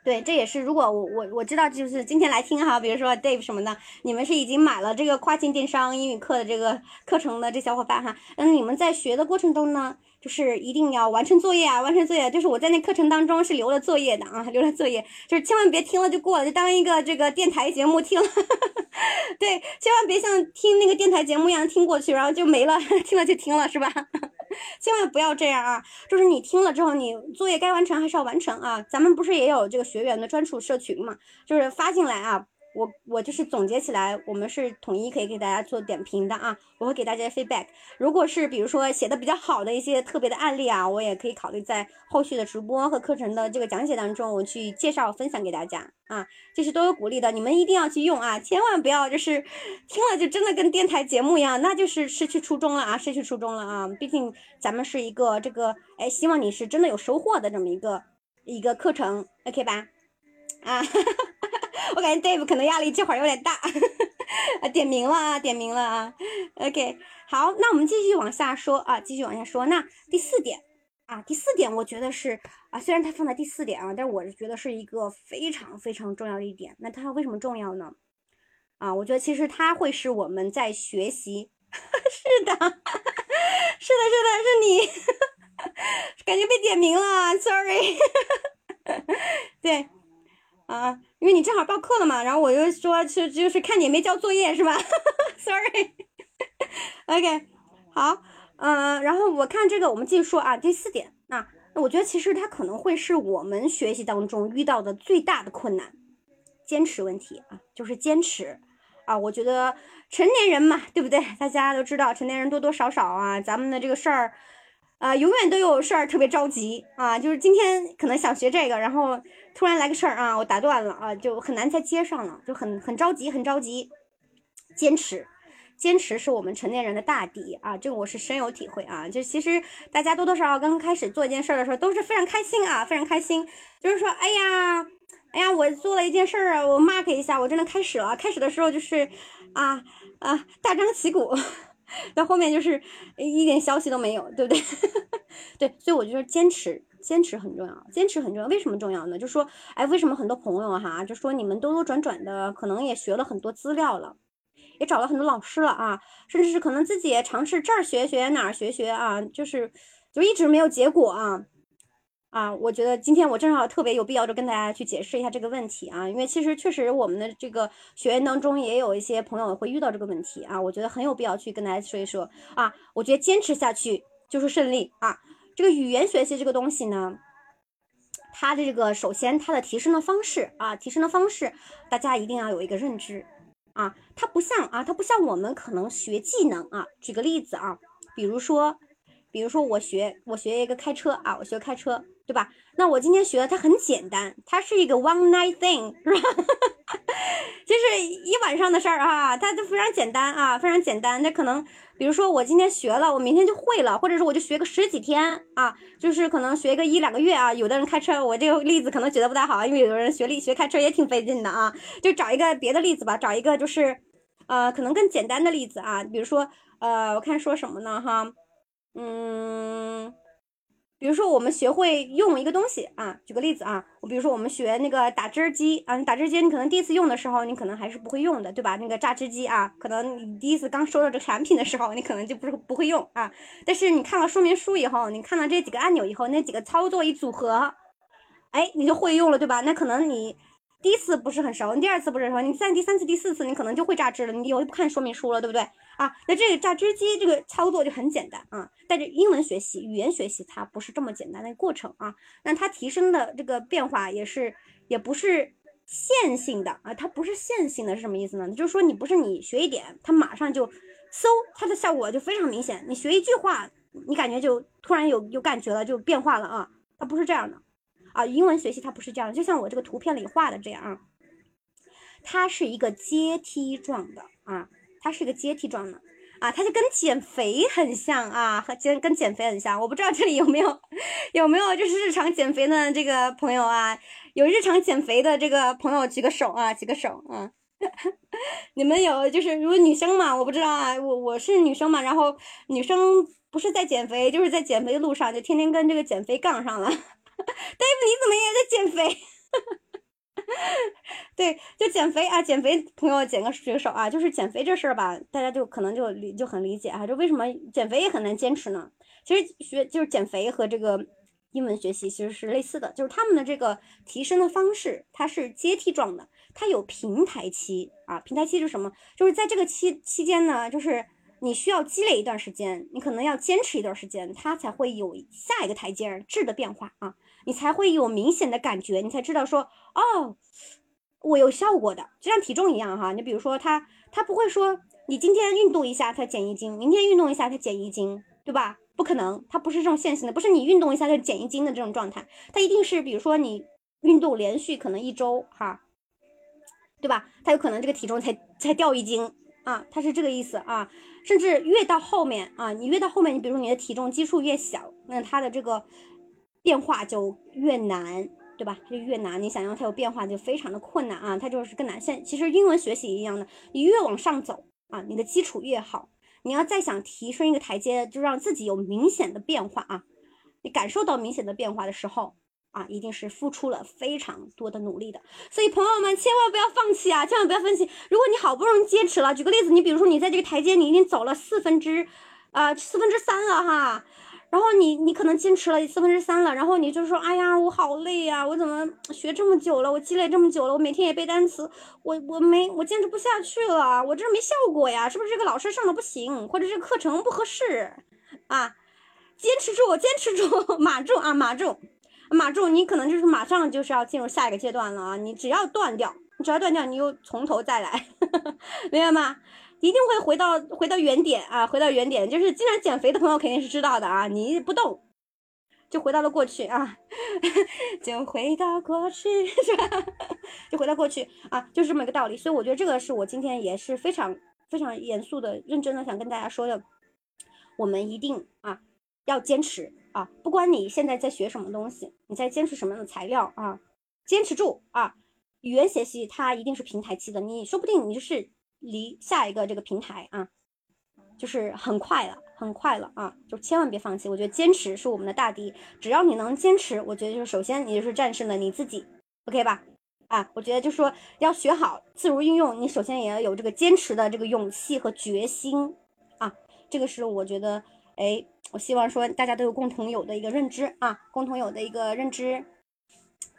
对，这也是如果我我我知道，就是今天来听哈，比如说 Dave 什么的，你们是已经买了这个跨境电商英语课的这个课程的这小伙伴哈，那你们在学的过程中呢，就是一定要完成作业啊，完成作业，就是我在那课程当中是留了作业的啊，留了作业，就是千万别听了就过了，就当一个这个电台节目听了，对，千万别像听那个电台节目一样听过去，然后就没了，听了就听了是吧？千万不要这样啊！就是你听了之后，你作业该完成还是要完成啊。咱们不是也有这个学员的专属社群嘛？就是发进来啊。我我就是总结起来，我们是统一可以给大家做点评的啊，我会给大家 feedback。如果是比如说写的比较好的一些特别的案例啊，我也可以考虑在后续的直播和课程的这个讲解当中，我去介绍分享给大家啊，这是都有鼓励的，你们一定要去用啊，千万不要就是听了就真的跟电台节目一样，那就是失去初衷了啊，失去初衷了啊，毕竟咱们是一个这个哎，希望你是真的有收获的这么一个一个课程，OK 吧？啊。我感觉 Dave 可能压力这会儿有点大，啊，点名了啊，点名了啊，OK，好，那我们继续往下说啊，继续往下说。那第四点啊，第四点我觉得是啊，虽然它放在第四点啊，但是我是觉得是一个非常非常重要的一点。那它为什么重要呢？啊，我觉得其实它会是我们在学习，是的，是的，是的，是你，感觉被点名了，sorry，对，啊，因为你正好报课了嘛，然后我就说是就是看你没交作业是吧？sorry，OK，好，嗯、然后我看这个，我们继续说啊，第四点，那那我觉得其实它可能会是我们学习当中遇到的最大的困难，坚持问题啊，就是坚持。啊，我觉得成年人嘛，对不对？大家都知道，成年人多多少少啊，咱们的这个事儿，啊，永远都有事儿特别着急啊。就是今天可能想学这个，然后突然来个事儿啊，我打断了啊，就很难再接上了，就很很着急，很着急。坚持，坚持是我们成年人的大敌啊，这个我是深有体会啊。就其实大家多多少少刚刚开始做一件事儿的时候，都是非常开心啊，非常开心，就是说，哎呀。哎呀，我做了一件事儿啊，我 mark 一下，我真的开始了。开始的时候就是，啊啊，大张旗鼓，到后面就是一点消息都没有，对不对？对，所以我觉得坚持，坚持很重要，坚持很重要。为什么重要呢？就说，哎，为什么很多朋友哈，就说你们兜兜转转的，可能也学了很多资料了，也找了很多老师了啊，甚至是可能自己也尝试这儿学学哪儿学学啊，就是就一直没有结果啊。啊，我觉得今天我正好特别有必要就跟大家去解释一下这个问题啊，因为其实确实我们的这个学员当中也有一些朋友会遇到这个问题啊，我觉得很有必要去跟大家说一说啊，我觉得坚持下去就是胜利啊。这个语言学习这个东西呢，它的这个首先它的提升的方式啊，提升的方式大家一定要有一个认知啊，它不像啊，它不像我们可能学技能啊，举个例子啊，比如说，比如说我学我学一个开车啊，我学开车。对吧？那我今天学的它很简单，它是一个 one night thing，是吧？就是一晚上的事儿哈，它就非常简单啊，非常简单。那可能，比如说我今天学了，我明天就会了，或者是我就学个十几天啊，就是可能学个一两个月啊。有的人开车，我这个例子可能举得不太好，因为有的人学力学开车也挺费劲的啊。就找一个别的例子吧，找一个就是，呃，可能更简单的例子啊，比如说，呃，我看说什么呢哈，嗯。比如说，我们学会用一个东西啊，举个例子啊，我比如说我们学那个打汁机啊，打汁机你可能第一次用的时候，你可能还是不会用的，对吧？那个榨汁机啊，可能你第一次刚收到这个产品的时候，你可能就不是不会用啊。但是你看了说明书以后，你看了这几个按钮以后，那几个操作一组合，哎，你就会用了，对吧？那可能你。第一次不是很熟，你第二次不是很熟，你再第三次、第四次，你可能就会榨汁了。你以后就不看说明书了，对不对啊？那这个榨汁机这个操作就很简单啊。但是英文学习、语言学习它不是这么简单的过程啊。那它提升的这个变化也是，也不是线性的啊。它不是线性的是什么意思呢？就是说你不是你学一点，它马上就嗖，它的效果就非常明显。你学一句话，你感觉就突然有有感觉了，就变化了啊。它不是这样的。啊，英文学习它不是这样的，就像我这个图片里画的这样啊，它是一个阶梯状的啊，它是一个阶梯状的啊，它就跟减肥很像啊，和减跟减肥很像。我不知道这里有没有有没有就是日常减肥的这个朋友啊，有日常减肥的这个朋友举个手啊，举个手啊。你们有就是如果女生嘛，我不知道啊，我我是女生嘛，然后女生不是在减肥，就是在减肥路上，就天天跟这个减肥杠上了。大夫，你怎么也在减肥？对，就减肥啊，减肥朋友减个举手啊，就是减肥这事儿吧，大家就可能就理就很理解啊，就为什么减肥也很难坚持呢？其实学就是减肥和这个英文学习其实是类似的，就是他们的这个提升的方式，它是阶梯状的，它有平台期啊，平台期是什么？就是在这个期期间呢，就是。你需要积累一段时间，你可能要坚持一段时间，它才会有下一个台阶质的变化啊，你才会有明显的感觉，你才知道说哦，我有效果的，就像体重一样哈。你比如说它，它不会说你今天运动一下才减一斤，明天运动一下才减一斤，对吧？不可能，它不是这种线性的，不是你运动一下就减一斤的这种状态，它一定是比如说你运动连续可能一周哈，对吧？它有可能这个体重才才掉一斤。啊，它是这个意思啊，甚至越到后面啊，你越到后面，你比如说你的体重基数越小，那它的这个变化就越难，对吧？就越难，你想要它有变化就非常的困难啊，它就是更难。现其实英文学习一样的，你越往上走啊，你的基础越好，你要再想提升一个台阶，就让自己有明显的变化啊，你感受到明显的变化的时候啊，一定是付出了非常多的努力的。所以朋友们千万不要放弃啊，千万不要放弃。如果你好不容易坚持了，举个例子，你比如说你在这个台阶你已经走了四分之，啊四分之三了哈。然后你你可能坚持了四分之三了，然后你就说，哎呀，我好累呀，我怎么学这么久了，我积累这么久了，我每天也背单词，我我没我坚持不下去了，我这没效果呀，是不是这个老师上的不行，或者这个课程不合适啊？坚持住，坚持住，码住啊，码住，码住，你可能就是马上就是要进入下一个阶段了啊，你只要断掉，你只要断掉，你又从头再来，明白吗？一定会回到回到原点啊，回到原点，就是经常减肥的朋友肯定是知道的啊，你不动，就回到了过去啊，就回到过去 是吧？就回到过去啊，就是这么一个道理。所以我觉得这个是我今天也是非常非常严肃的、认真的想跟大家说的，我们一定啊要坚持啊，不管你现在在学什么东西，你在坚持什么样的材料啊，坚持住啊。语言学习它一定是平台期的，你说不定你就是。离下一个这个平台啊，就是很快了，很快了啊！就千万别放弃。我觉得坚持是我们的大敌，只要你能坚持，我觉得就是首先你就是战胜了你自己，OK 吧？啊，我觉得就是说要学好自如应用，你首先也要有这个坚持的这个勇气和决心啊！这个是我觉得，哎，我希望说大家都有共同有的一个认知啊，共同有的一个认知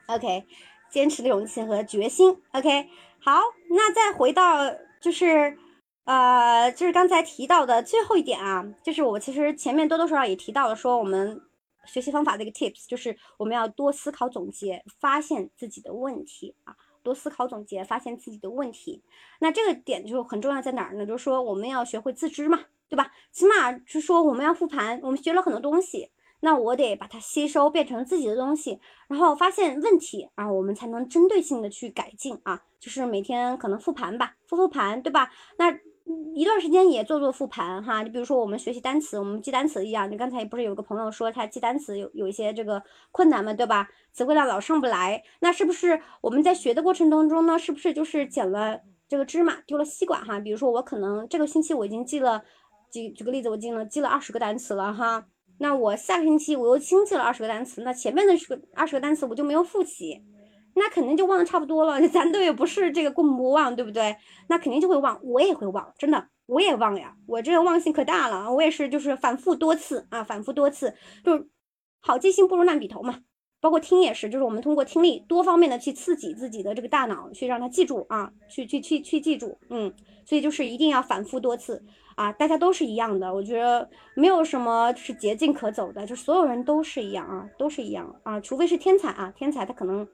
，OK，坚持的勇气和决心，OK。好，那再回到。就是，呃，就是刚才提到的最后一点啊，就是我其实前面多多少少也提到了，说我们学习方法的一个 tips，就是我们要多思考总结，发现自己的问题啊，多思考总结，发现自己的问题。那这个点就很重要在哪儿呢？就是说我们要学会自知嘛，对吧？起码是说我们要复盘，我们学了很多东西。那我得把它吸收变成自己的东西，然后发现问题啊，我们才能针对性的去改进啊。就是每天可能复盘吧，复复盘，对吧？那一段时间也做做复盘哈。你比如说我们学习单词，我们记单词一样。你刚才不是有个朋友说他记单词有有一些这个困难嘛，对吧？词汇量老上不来，那是不是我们在学的过程当中呢？是不是就是捡了这个芝麻丢了西瓜哈？比如说我可能这个星期我已经记了，举举个例子，我记了记了二十个单词了哈。那我下个星期我又新记了二十个单词，那前面的十个二十个单词我就没有复习，那肯定就忘的差不多了。咱都也不是这个过目不忘，对不对？那肯定就会忘，我也会忘，真的我也忘呀，我这个忘性可大了，我也是就是反复多次啊，反复多次，就是好记性不如烂笔头嘛。包括听也是，就是我们通过听力多方面的去刺激自己的这个大脑，去让它记住啊，去去去去记住，嗯，所以就是一定要反复多次。啊，大家都是一样的，我觉得没有什么是捷径可走的，就所有人都是一样啊，都是一样啊，除非是天才啊，天才他可能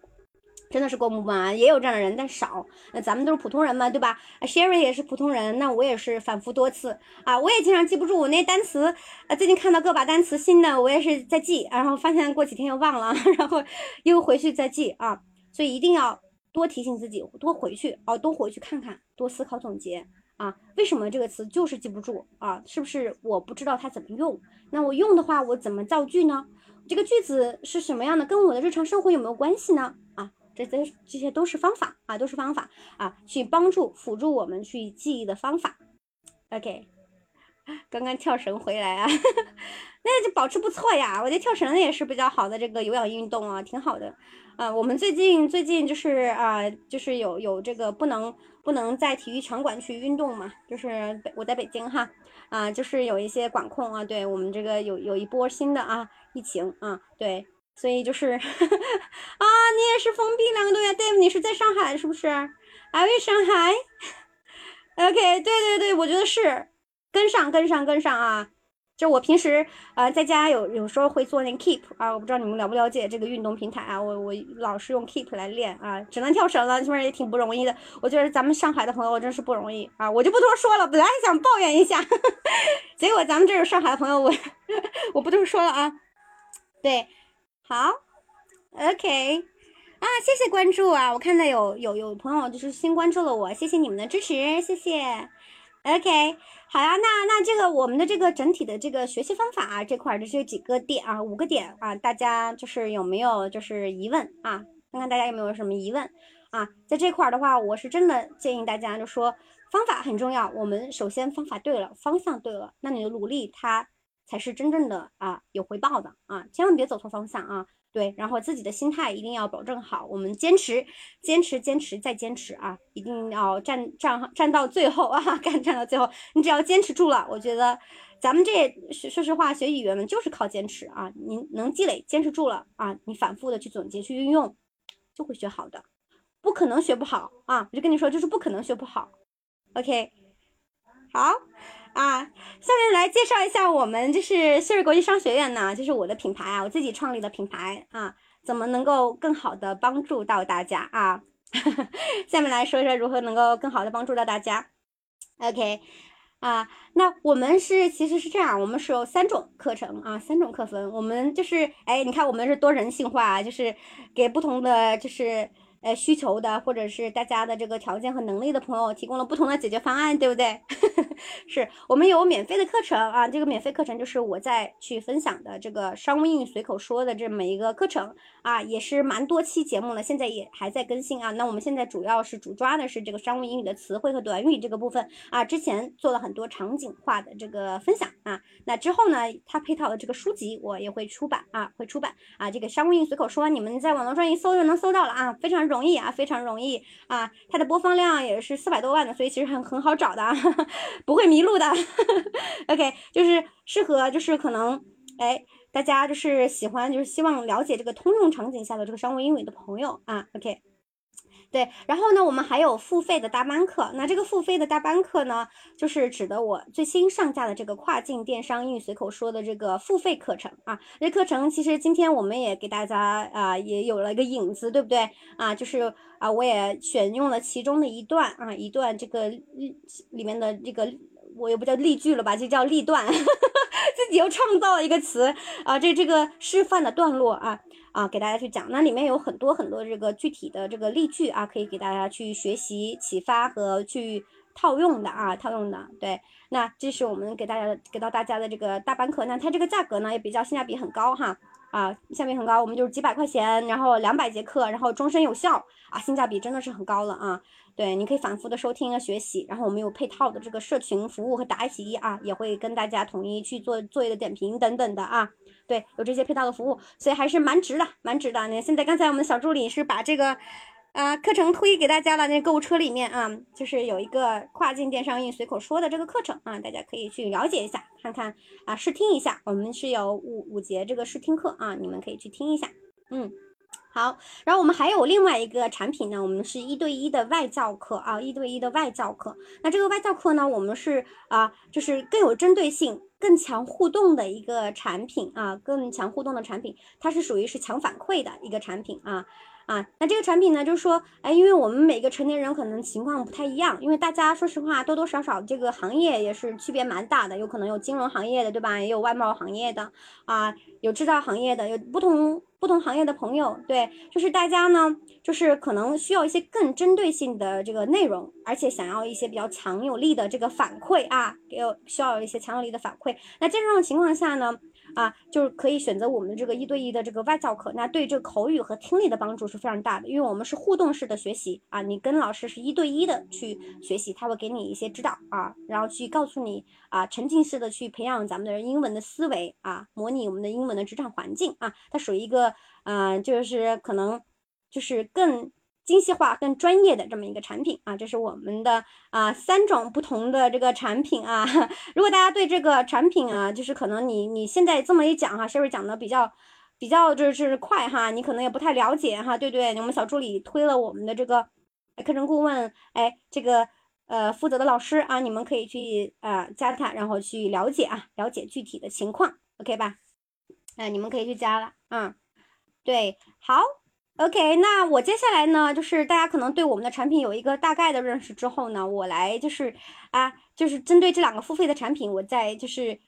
真的是过目不忘，也有这样的人，但少。那咱们都是普通人嘛，对吧啊？Sherry 也是普通人，那我也是反复多次啊，我也经常记不住我那单词。呃，最近看到个把单词新的，我也是在记，然后发现过几天又忘了，然后又回去再记啊，所以一定要多提醒自己，多回去哦，多回去看看，多思考总结。啊，为什么这个词就是记不住啊？是不是我不知道它怎么用？那我用的话，我怎么造句呢？这个句子是什么样的？跟我的日常生活有没有关系呢？啊，这这这些都是方法啊，都是方法啊，去帮助辅助我们去记忆的方法。OK，刚刚跳绳回来啊，那就保持不错呀。我觉得跳绳也是比较好的这个有氧运动啊，挺好的。啊，我们最近最近就是啊，就是有有这个不能。不能在体育场馆去运动嘛？就是我在北京哈，啊，就是有一些管控啊，对我们这个有有一波新的啊疫情啊，对，所以就是 啊，你也是封闭两个多月，Dave，你是在上海是不是？Are you 上海？OK，对对对，我觉得是跟上跟上跟上啊。就我平时呃在家有有时候会做那个 Keep 啊，我不知道你们了不了解这个运动平台啊，我我老是用 Keep 来练啊，只能跳绳了，这边也挺不容易的。我觉得咱们上海的朋友真是不容易啊，我就不多说了，本来还想抱怨一下，结果咱们这有上海的朋友，我 我不多说了啊。对，好，OK，啊，谢谢关注啊，我看到有有有朋友就是新关注了我，谢谢你们的支持，谢谢，OK。好呀，那那这个我们的这个整体的这个学习方法啊，这块的这几个点啊，五个点啊，大家就是有没有就是疑问啊？看看大家有没有什么疑问啊？在这块的话，我是真的建议大家就说方法很重要，我们首先方法对了，方向对了，那你的努力它才是真正的啊有回报的啊，千万别走错方向啊。对，然后自己的心态一定要保证好，我们坚持，坚持，坚持再坚持啊，一定要站站站到最后啊，干站到最后，你只要坚持住了，我觉得咱们这说说实话，学语言嘛就是靠坚持啊，你能积累，坚持住了啊，你反复的去总结去运用，就会学好的，不可能学不好啊，我就跟你说，就是不可能学不好，OK，好。啊，下面来介绍一下我们就是希尔国际商学院呢，就是我的品牌啊，我自己创立的品牌啊，怎么能够更好的帮助到大家啊？下面来说一说如何能够更好的帮助到大家。OK，啊，那我们是其实是这样，我们是有三种课程啊，三种课分，我们就是哎，你看我们是多人性化，就是给不同的就是。呃，需求的或者是大家的这个条件和能力的朋友提供了不同的解决方案，对不对？是我们有免费的课程啊，这个免费课程就是我在去分享的这个商务英语随口说的这么一个课程啊，也是蛮多期节目了，现在也还在更新啊。那我们现在主要是主抓的是这个商务英语的词汇和短语这个部分啊，之前做了很多场景化的这个分享啊，那之后呢，它配套的这个书籍我也会出版啊，会出版啊，这个商务英语随口说，你们在网络上一搜就能搜到了啊，非常。容易啊，非常容易啊，它的播放量也是四百多万的，所以其实很很好找的，不会迷路的。OK，就是适合，就是可能，哎，大家就是喜欢，就是希望了解这个通用场景下的这个商务英语的朋友啊。OK。对，然后呢，我们还有付费的大班课。那这个付费的大班课呢，就是指的我最新上架的这个跨境电商英语随口说的这个付费课程啊。这课程其实今天我们也给大家啊，也有了一个影子，对不对啊？就是啊，我也选用了其中的一段啊，一段这个里里面的这个，我也不叫例句了吧，就叫例段，自己又创造了一个词啊，这这个示范的段落啊。啊，给大家去讲，那里面有很多很多这个具体的这个例句啊，可以给大家去学习、启发和去套用的啊，套用的。对，那这是我们给大家给到大家的这个大班课，那它这个价格呢也比较性价比很高哈，啊，性价比很高，我们就是几百块钱，然后两百节课，然后终身有效啊，性价比真的是很高了啊。对，你可以反复的收听和学习，然后我们有配套的这个社群服务和答疑啊，也会跟大家统一去做作业的点评等等的啊。对，有这些配套的服务，所以还是蛮值的，蛮值的。那现在刚才我们小助理是把这个，啊，课程推给大家了，那购物车里面啊，就是有一个跨境电商运随口说的这个课程啊，大家可以去了解一下，看看啊，试听一下。我们是有五五节这个试听课啊，你们可以去听一下。嗯，好。然后我们还有另外一个产品呢，我们是一对一的外教课啊，一对一的外教课。那这个外教课呢，我们是啊，就是更有针对性。更强互动的一个产品啊，更强互动的产品，它是属于是强反馈的一个产品啊啊，那这个产品呢，就是说，哎，因为我们每个成年人可能情况不太一样，因为大家说实话，多多少少这个行业也是区别蛮大的，有可能有金融行业的，对吧？也有外贸行业的啊，有制造行业的，有不同。不同行业的朋友，对，就是大家呢，就是可能需要一些更针对性的这个内容，而且想要一些比较强有力的这个反馈啊，有需要一些强有力的反馈。那在这种情况下呢？啊，就是可以选择我们的这个一对一的这个外教课，那对这个口语和听力的帮助是非常大的，因为我们是互动式的学习啊，你跟老师是一对一的去学习，他会给你一些指导啊，然后去告诉你啊，沉浸式的去培养咱们的英文的思维啊，模拟我们的英文的职场环境啊，它属于一个嗯，就是可能就是更。精细化、更专业的这么一个产品啊，这是我们的啊三种不同的这个产品啊。如果大家对这个产品啊，就是可能你你现在这么一讲哈是不是讲的比较比较就是快哈，你可能也不太了解哈，对对？我们小助理推了我们的这个课程顾问，哎，这个呃负责的老师啊，你们可以去啊加他，然后去了解啊，了解具体的情况，OK 吧？哎，你们可以去加了，嗯，对，好。OK，那我接下来呢，就是大家可能对我们的产品有一个大概的认识之后呢，我来就是啊，就是针对这两个付费的产品，我再就是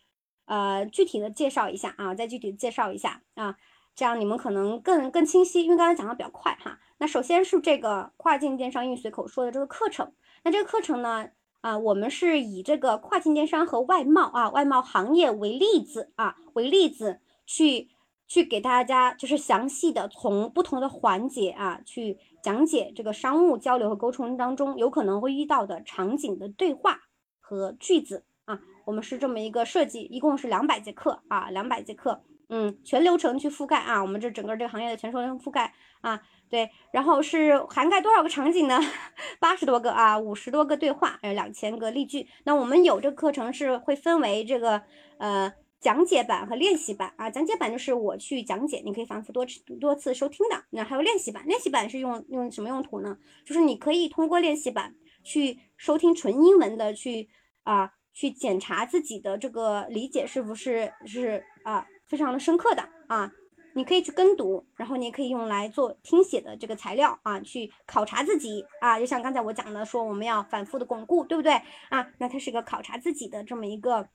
呃具体的介绍一下啊，再具体的介绍一下啊，这样你们可能更更清晰，因为刚才讲的比较快哈。那首先是这个跨境电商英语随口说的这个课程，那这个课程呢啊，我们是以这个跨境电商和外贸啊外贸行业为例子啊为例子去。去给大家就是详细的从不同的环节啊去讲解这个商务交流和沟通当中有可能会遇到的场景的对话和句子啊，我们是这么一个设计，一共是两百节课啊，两百节课，嗯，全流程去覆盖啊，我们这整个这个行业的全流程覆盖啊，对，然后是涵盖多少个场景呢？八十多个啊，五十多个对话，还有两千个例句。那我们有这个课程是会分为这个呃。讲解版和练习版啊，讲解版就是我去讲解，你可以反复多次多次收听的。那还有练习版，练习版是用用什么用途呢？就是你可以通过练习版去收听纯英文的，去啊去检查自己的这个理解是不是是啊非常的深刻的啊。你可以去跟读，然后你也可以用来做听写的这个材料啊，去考察自己啊。就像刚才我讲的，说我们要反复的巩固，对不对啊？那它是个考察自己的这么一个。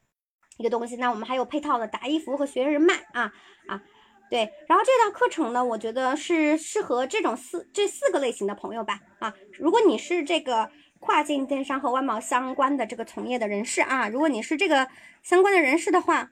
一个东西，那我们还有配套的答疑服务和学员人脉啊啊，对，然后这道课程呢，我觉得是适合这种四这四个类型的朋友吧啊，如果你是这个跨境电商和外贸相关的这个从业的人士啊，如果你是这个相关的人士的话，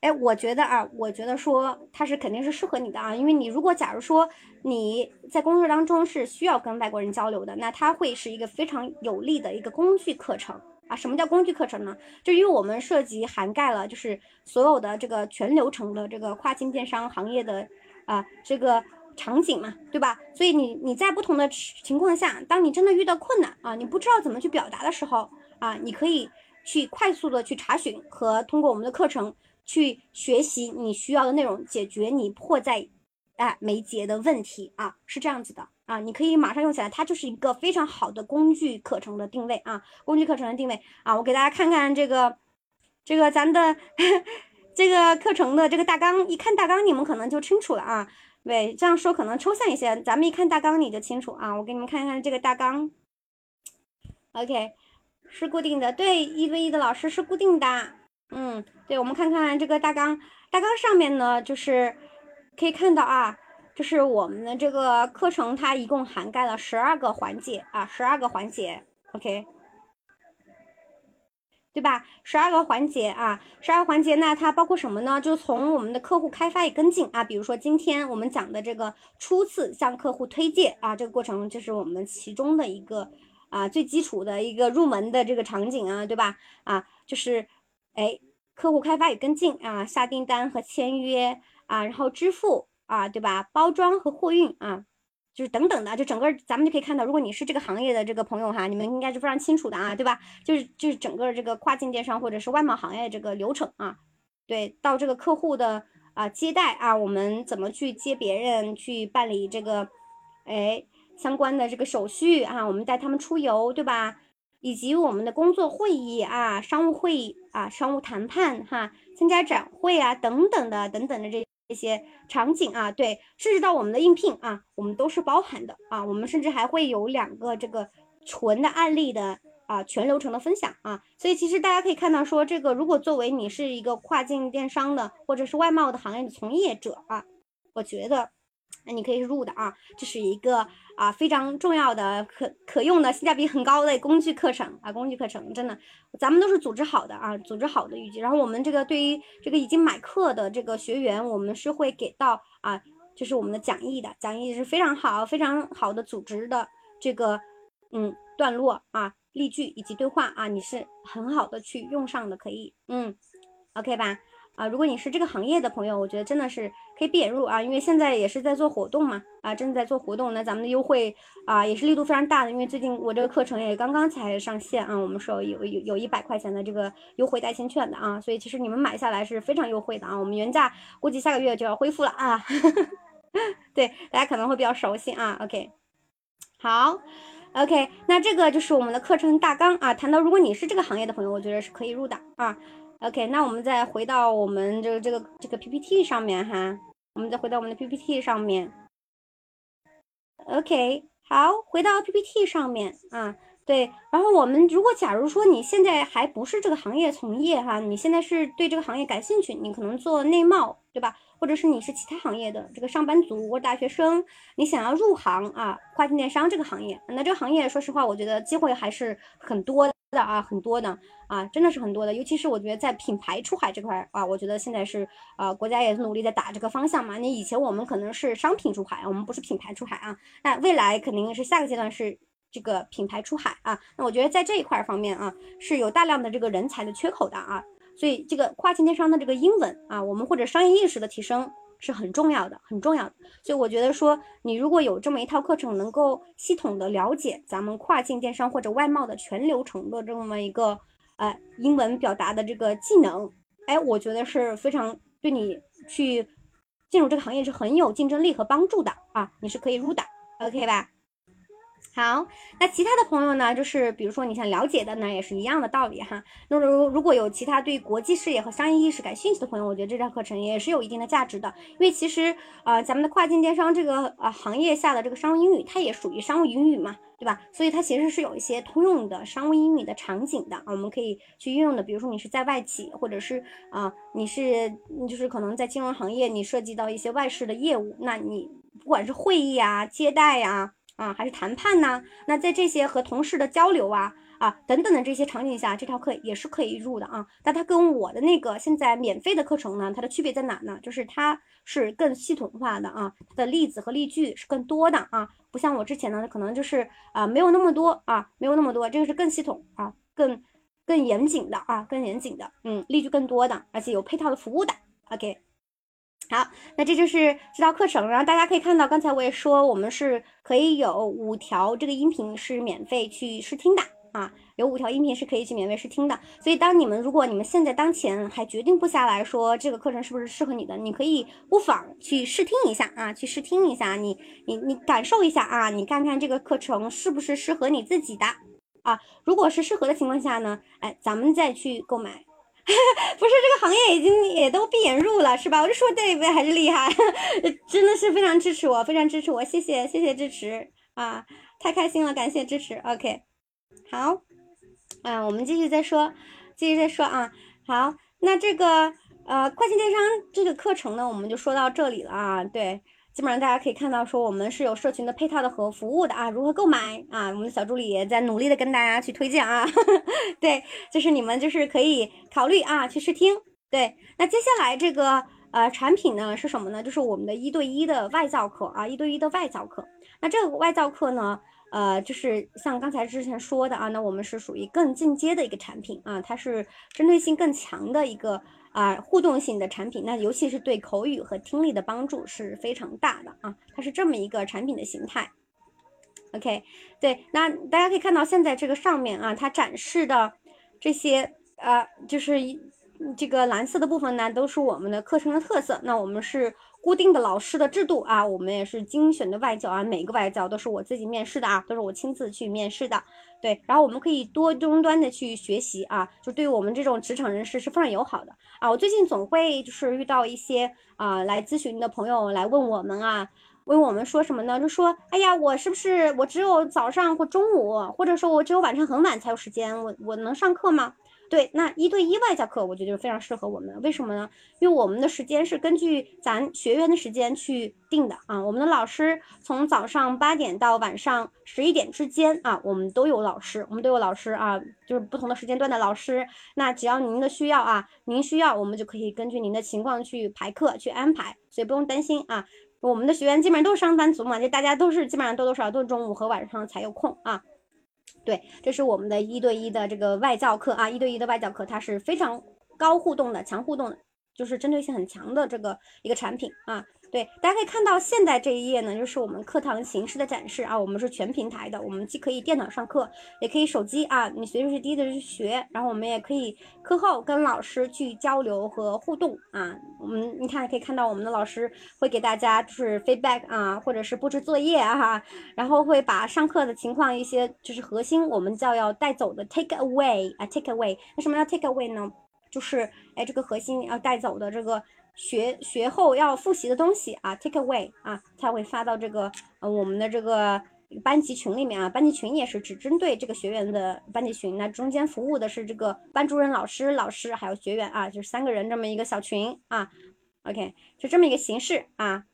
哎，我觉得啊，我觉得说它是肯定是适合你的啊，因为你如果假如说你在工作当中是需要跟外国人交流的，那它会是一个非常有利的一个工具课程。啊，什么叫工具课程呢？就因为我们涉及涵盖了，就是所有的这个全流程的这个跨境电商行业的啊这个场景嘛，对吧？所以你你在不同的情况下，当你真的遇到困难啊，你不知道怎么去表达的时候啊，你可以去快速的去查询和通过我们的课程去学习你需要的内容，解决你迫在哎眉睫的问题啊，是这样子的。啊，你可以马上用起来，它就是一个非常好的工具课程的定位啊，工具课程的定位啊，我给大家看看这个，这个咱的 这个课程的这个大纲，一看大纲你们可能就清楚了啊。对，这样说可能抽象一些，咱们一看大纲你就清楚啊。我给你们看看这个大纲，OK，是固定的，对，一对一的老师是固定的，嗯，对，我们看看这个大纲，大纲上面呢就是可以看到啊。就是我们的这个课程，它一共涵盖了十二个环节啊，十二个环节，OK，对吧？十二个环节啊，十二个环节，那它包括什么呢？就从我们的客户开发与跟进啊，比如说今天我们讲的这个初次向客户推荐啊，这个过程就是我们其中的一个啊最基础的一个入门的这个场景啊，对吧？啊，就是哎，客户开发与跟进啊，下订单和签约啊，然后支付。啊，对吧？包装和货运啊，就是等等的，就整个咱们就可以看到，如果你是这个行业的这个朋友哈，你们应该是非常清楚的啊，对吧？就是就是整个这个跨境电商或者是外贸行业这个流程啊，对，到这个客户的啊接待啊，我们怎么去接别人去办理这个哎相关的这个手续啊，我们带他们出游，对吧？以及我们的工作会议啊、商务会议啊、商务谈判哈、参加展会啊等等的等等的这。一些场景啊，对，甚至到我们的应聘啊，我们都是包含的啊。我们甚至还会有两个这个纯的案例的啊，全流程的分享啊。所以其实大家可以看到，说这个如果作为你是一个跨境电商的或者是外贸的行业的从业者啊，我觉得。那你可以入的啊，这是一个啊非常重要的可可用的性价比很高的工具课程啊，工具课程真的，咱们都是组织好的啊，组织好的预计。然后我们这个对于这个已经买课的这个学员，我们是会给到啊，就是我们的讲义的，讲义是非常好、非常好的组织的这个嗯段落啊、例句以及对话啊，你是很好的去用上的，可以嗯，OK 吧？啊，如果你是这个行业的朋友，我觉得真的是可以闭眼入啊，因为现在也是在做活动嘛，啊，正在做活动，那咱们的优惠啊也是力度非常大的，因为最近我这个课程也刚刚才上线啊，我们说有有有一百块钱的这个优惠代金券的啊，所以其实你们买下来是非常优惠的啊，我们原价估计下个月就要恢复了啊，对，大家可能会比较熟悉啊，OK，好，OK，那这个就是我们的课程大纲啊，谈到如果你是这个行业的朋友，我觉得是可以入的啊。OK，那我们再回到我们这个这个这个 PPT 上面哈，我们再回到我们的 PPT 上面。OK，好，回到 PPT 上面啊，对，然后我们如果假如说你现在还不是这个行业从业哈，你现在是对这个行业感兴趣，你可能做内贸，对吧？或者是你是其他行业的这个上班族或者大学生，你想要入行啊，跨境电商这个行业，那这个行业说实话，我觉得机会还是很多的。啊，很多的啊，真的是很多的，尤其是我觉得在品牌出海这块啊，我觉得现在是啊，国家也是努力在打这个方向嘛。你以前我们可能是商品出海，我们不是品牌出海啊，那未来肯定是下个阶段是这个品牌出海啊。那我觉得在这一块方面啊，是有大量的这个人才的缺口的啊。所以这个跨境电商的这个英文啊，我们或者商业意识的提升是很重要的，很重要的。所以我觉得说，你如果有这么一套课程，能够系统的了解咱们跨境电商或者外贸的全流程的这么一个呃英文表达的这个技能，哎，我觉得是非常对你去进入这个行业是很有竞争力和帮助的啊，你是可以入的，OK 吧？好，那其他的朋友呢，就是比如说你想了解的呢，也是一样的道理哈。那如如果有其他对国际视野和商业意识感兴趣的朋友，我觉得这套课程也是有一定的价值的。因为其实呃，咱们的跨境电商这个呃行业下的这个商务英语，它也属于商务英语嘛，对吧？所以它其实是有一些通用的商务英语的场景的啊，我们可以去运用的。比如说你是在外企，或者是啊、你是就是可能在金融行业，你涉及到一些外事的业务，那你不管是会议啊、接待呀、啊还是谈判呐、那在这些和同事的交流啊啊等等的这些场景下，这套课也是可以入的啊。但它跟我的那个现在免费的课程呢，它的区别在哪呢？就是它是更系统化的啊，它的例子和例句是更多的啊，不像我之前呢，可能就是啊没有那么多啊，没有那么多，这个是更系统啊，更更严谨的啊，更严谨的，嗯，例句更多的，而且有配套的服务的，OK。好，那这就是这套课程。然后大家可以看到，刚才我也说，我们是可以有五条这个音频是免费去试听的啊，有五条音频是可以去免费试听的。所以，当你们如果你们现在当前还决定不下来说这个课程是不是适合你的，你可以不妨去试听一下啊，去试听一下，你你你感受一下啊，你看看这个课程是不是适合你自己的啊。如果是适合的情况下呢，哎，咱们再去购买。不是这个行业已经也都闭眼入了是吧？我就说对不对？还是厉害，真的是非常支持我，非常支持我，谢谢谢谢支持啊，太开心了，感谢支持。OK，好，啊，我们继续再说，继续再说啊。好，那这个呃跨境电商这个课程呢，我们就说到这里了啊。对，基本上大家可以看到说我们是有社群的配套的和服务的啊，如何购买啊？我们的小助理也在努力的跟大家去推荐啊。对，就是你们就是可以考虑啊去试听。对，那接下来这个呃产品呢是什么呢？就是我们的一对一的外教课啊，一对一的外教课。那这个外教课呢，呃，就是像刚才之前说的啊，那我们是属于更进阶的一个产品啊，它是针对性更强的一个啊、互动性的产品。那尤其是对口语和听力的帮助是非常大的啊，它是这么一个产品的形态。OK，对，那大家可以看到现在这个上面啊，它展示的这些呃，就是这个蓝色的部分呢，都是我们的课程的特色。那我们是固定的老师的制度啊，我们也是精选的外教啊，每个外教都是我自己面试的啊，都是我亲自去面试的。对，然后我们可以多终端的去学习啊，就对于我们这种职场人士是非常友好的啊。我最近总会就是遇到一些啊来咨询的朋友来问我们啊，问我们说什么呢？就说，哎呀，我是不是我只有早上或中午，或者说我只有晚上很晚才有时间，我我能上课吗？对，那一对一外教课，我觉得就非常适合我们。为什么呢？因为我们的时间是根据咱学员的时间去定的啊。我们的老师从早上八点到晚上十一点之间啊，我们都有老师，我们都有老师啊，就是不同的时间段的老师。那只要您的需要啊，您需要，我们就可以根据您的情况去排课去安排，所以不用担心啊。我们的学员基本上都是上班族嘛，就大家都是基本上多多少少都是中午和晚上才有空啊。对，这是我们的一对一的这个外教课啊，一对一的外教课，它是非常高互动的、强互动的，就是针对性很强的这个一个产品啊。对，大家可以看到现在这一页呢，就是我们课堂形式的展示啊。我们是全平台的，我们既可以电脑上课，也可以手机啊，你随时随地的去学。然后我们也可以课后跟老师去交流和互动啊。我们你看可以看到我们的老师会给大家就是 feedback 啊，或者是布置作业啊哈，然后会把上课的情况一些就是核心我们叫要带走的 take away 啊 take away。为什么要 take away 呢？就是哎这个核心要带走的这个。学学后要复习的东西啊，take away 啊，他会发到这个呃我们的这个班级群里面啊，班级群也是只针对这个学员的班级群，那中间服务的是这个班主任老师、老师还有学员啊，就是三个人这么一个小群啊，OK，就这么一个形式啊。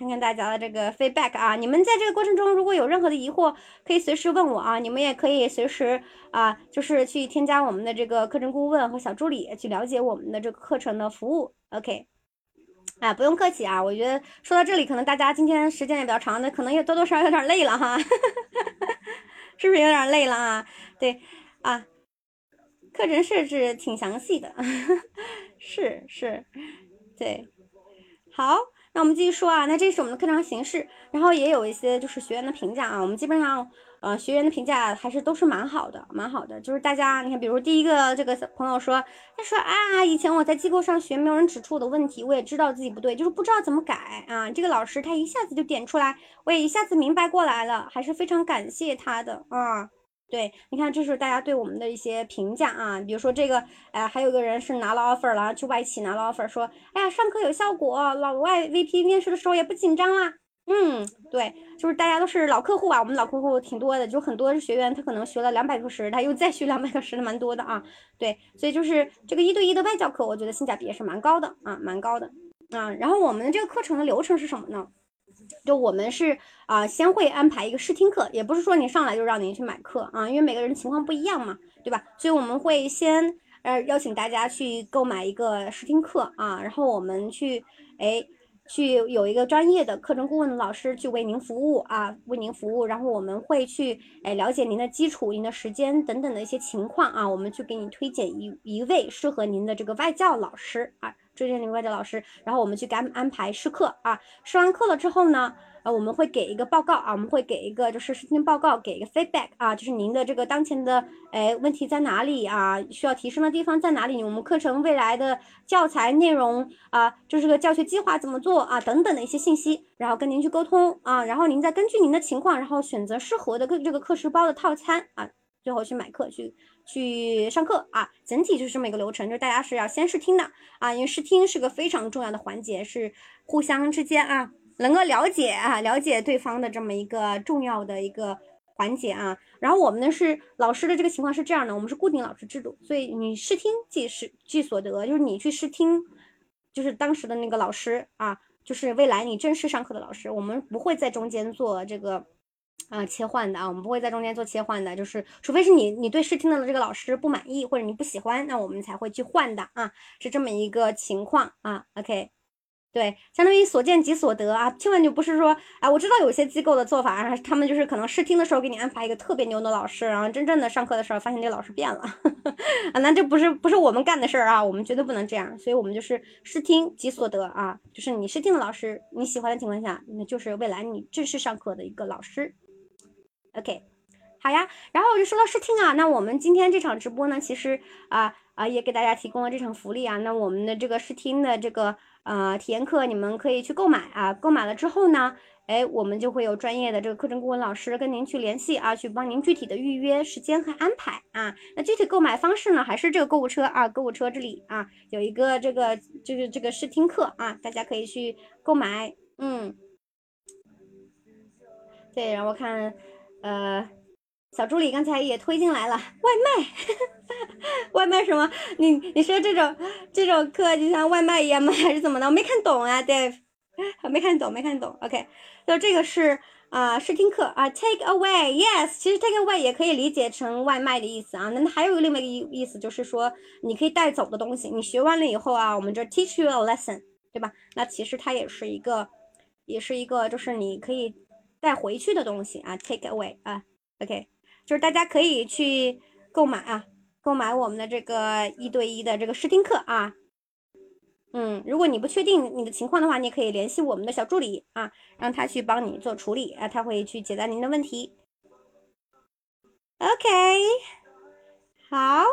看看大家的这个 feedback 啊，你们在这个过程中如果有任何的疑惑，可以随时问我啊，你们也可以随时啊，就是去添加我们的这个课程顾问和小助理，去了解我们的这个课程的服务。OK，啊，不用客气啊，我觉得说到这里，可能大家今天时间也比较长，那可能也多多少少有点累了哈。是不是有点累了啊？对啊，课程设置挺详细的，是是，对，好。那我们继续说啊，那这是我们的课程形式，然后也有一些就是学员的评价啊，我们基本上呃学员的评价还是都是蛮好的，蛮好的，就是大家你看，比如第一个这个朋友说，他说啊，以前我在机构上学，没有人指出我的问题，我也知道自己不对，就是不知道怎么改啊，这个老师他一下子就点出来，我也一下子明白过来了，还是非常感谢他的啊。对，你看，这是大家对我们的一些评价啊，比如说这个，哎，还有个人是拿了 offer 了，去外企拿了 offer，说，哎呀，上课有效果，老外 VP 面试的时候也不紧张啦。嗯，对，就是大家都是老客户啊，我们老客户挺多的，就很多学员他可能学了两百个时，他又再学两百个时的蛮多的啊。对，所以就是这个一对一的外教课，我觉得性价比也是蛮高的啊，蛮高的啊。然后我们这个课程的流程是什么呢？就我们是啊，先会安排一个试听课，也不是说你上来就让您去买课啊，因为每个人情况不一样嘛，对吧？所以我们会先呃邀请大家去购买一个试听课啊，然后我们去哎去有一个专业的课程顾问老师去为您服务啊，为您服务，然后我们会去哎了解您的基础、您的时间等等的一些情况啊，我们去给你推荐一一位适合您的这个外教老师啊。推荐您外教老师，然后我们去给安安排试课啊。试完课了之后呢，呃，我们会给一个报告啊，我们会给一个就是试听报告，给一个 feedback 啊，就是您的这个当前的哎问题在哪里啊？需要提升的地方在哪里？我们课程未来的教材内容啊，就是个教学计划怎么做啊等等的一些信息，然后跟您去沟通啊，然后您再根据您的情况，然后选择适合的这个课时包的套餐啊，最后去买课去。去上课啊，整体就是这么一个流程，就是大家是要先试听的啊，因为试听是个非常重要的环节，是互相之间啊能够了解啊了解对方的这么一个重要的一个环节啊。然后我们呢是老师的这个情况是这样的，我们是固定老师制度，所以你试听即是即所得，就是你去试听，就是当时的那个老师啊，就是未来你正式上课的老师，我们不会在中间做这个。啊，切换的啊，我们不会在中间做切换的，就是除非是你你对试听的这个老师不满意或者你不喜欢，那我们才会去换的啊，是这么一个情况啊。OK，对，相当于所见即所得啊，千万就不是说啊，我知道有些机构的做法啊，他们就是可能试听的时候给你安排一个特别牛的老师，然后真正的上课的时候发现这老师变了 啊，那这不是不是我们干的事儿啊，我们绝对不能这样，所以我们就是试听即所得啊，就是你试听的老师你喜欢的情况下，那就是未来你正式上课的一个老师。OK，好呀，然后我就说到试听啊，那我们今天这场直播呢，其实啊啊也给大家提供了这场福利啊，那我们的这个试听的这个呃体验课，你们可以去购买啊，购买了之后呢，哎，我们就会有专业的这个课程顾问老师跟您去联系啊，去帮您具体的预约时间和安排啊。那具体购买方式呢，还是这个购物车啊，购物车这里啊有一个这个就是这个试听课啊，大家可以去购买，嗯，对，然后看。呃，小助理刚才也推进来了外卖，外卖什么？你你说这种这种课就像外卖一样吗？还是怎么的？我没看懂啊，Dave，没看懂，没看懂。OK，那这个是啊试听课啊，take away，yes，其实 take away 也可以理解成外卖的意思啊。那还有另外一个意意思就是说你可以带走的东西，你学完了以后啊，我们这 teach you a lesson，对吧？那其实它也是一个，也是一个，就是你可以。带回去的东西啊，take away 啊，OK，就是大家可以去购买啊，购买我们的这个一对一的这个试听课啊，嗯，如果你不确定你的情况的话，你可以联系我们的小助理啊，让他去帮你做处理啊，他会去解答您的问题。OK，好，好，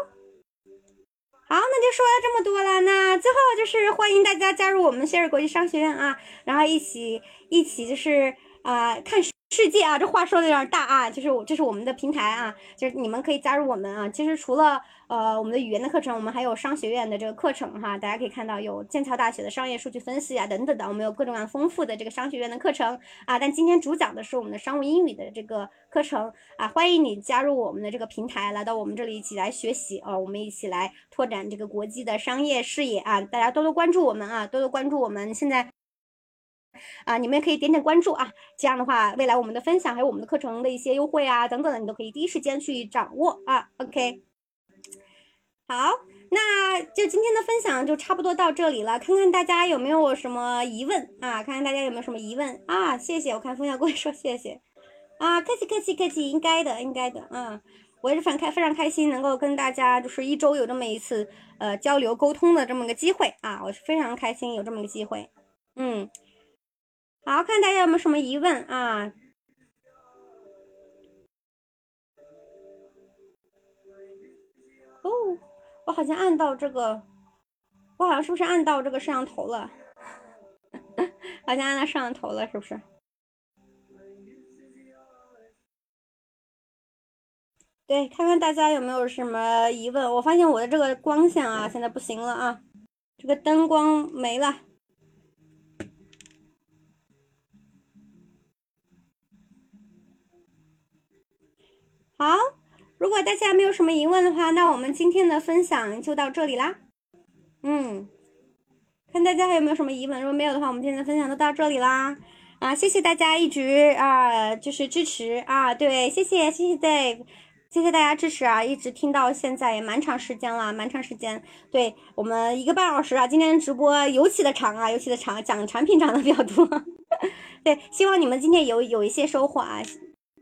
那就说了这么多了，那最后就是欢迎大家加入我们谢尔国际商学院啊，然后一起一起就是。啊，看世界啊，这话说的有点大啊，就是我这是我们的平台啊，就是你们可以加入我们啊。其实除了呃我们的语言的课程，我们还有商学院的这个课程哈。大家可以看到有剑桥大学的商业数据分析啊等等的，我们有各种各样丰富的这个商学院的课程啊。但今天主讲的是我们的商务英语的这个课程啊，欢迎你加入我们的这个平台，来到我们这里一起来学习啊，我们一起来拓展这个国际的商业视野啊。大家多多关注我们啊，多多关注我们现在。啊，你们也可以点点关注啊，这样的话，未来我们的分享还有我们的课程的一些优惠啊等等的，你都可以第一时间去掌握啊。OK，好，那就今天的分享就差不多到这里了，看看大家有没有什么疑问啊？看看大家有没有什么疑问啊？谢谢，我看风小贵说谢谢。啊，客气客气客气，应该的应该的，嗯，我也是非常开非常开心能够跟大家就是一周有这么一次呃交流沟通的这么个机会啊，我是非常开心有这么个机会，嗯，好看大家有没有什么疑问啊？哦，我好像按到这个，我好像是不是按到这个摄像头了？好像按到摄像头了，是不是？对，看看大家有没有什么疑问。我发现我的这个光线啊，现在不行了啊，这个灯光没了。好，如果大家没有什么疑问的话，那我们今天的分享就到这里啦。嗯，看大家还有没有什么疑问，如果没有的话，我们今天的分享就到这里啦。啊，谢谢大家一直啊，就是支持啊，对，谢谢谢谢在谢谢大家支持啊，一直听到现在也蛮长时间了，蛮长时间，对我们一个半小时啊，今天直播尤其的长啊，尤其的长，讲产品讲的比较多，对，希望你们今天有有一些收获啊。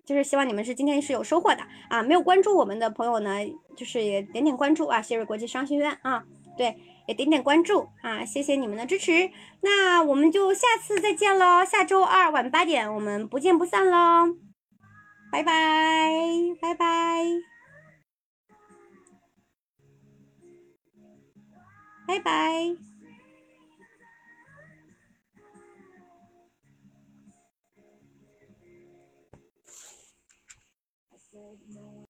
就是希望你们是今天是有收获的啊！没有关注我们的朋友呢，就是也点点关注啊！谢瑞国际商学院啊，对，也点点关注啊！谢谢你们的支持，那我们就下次再见喽！下周二晚八点我们不见不散喽！拜拜拜拜拜拜。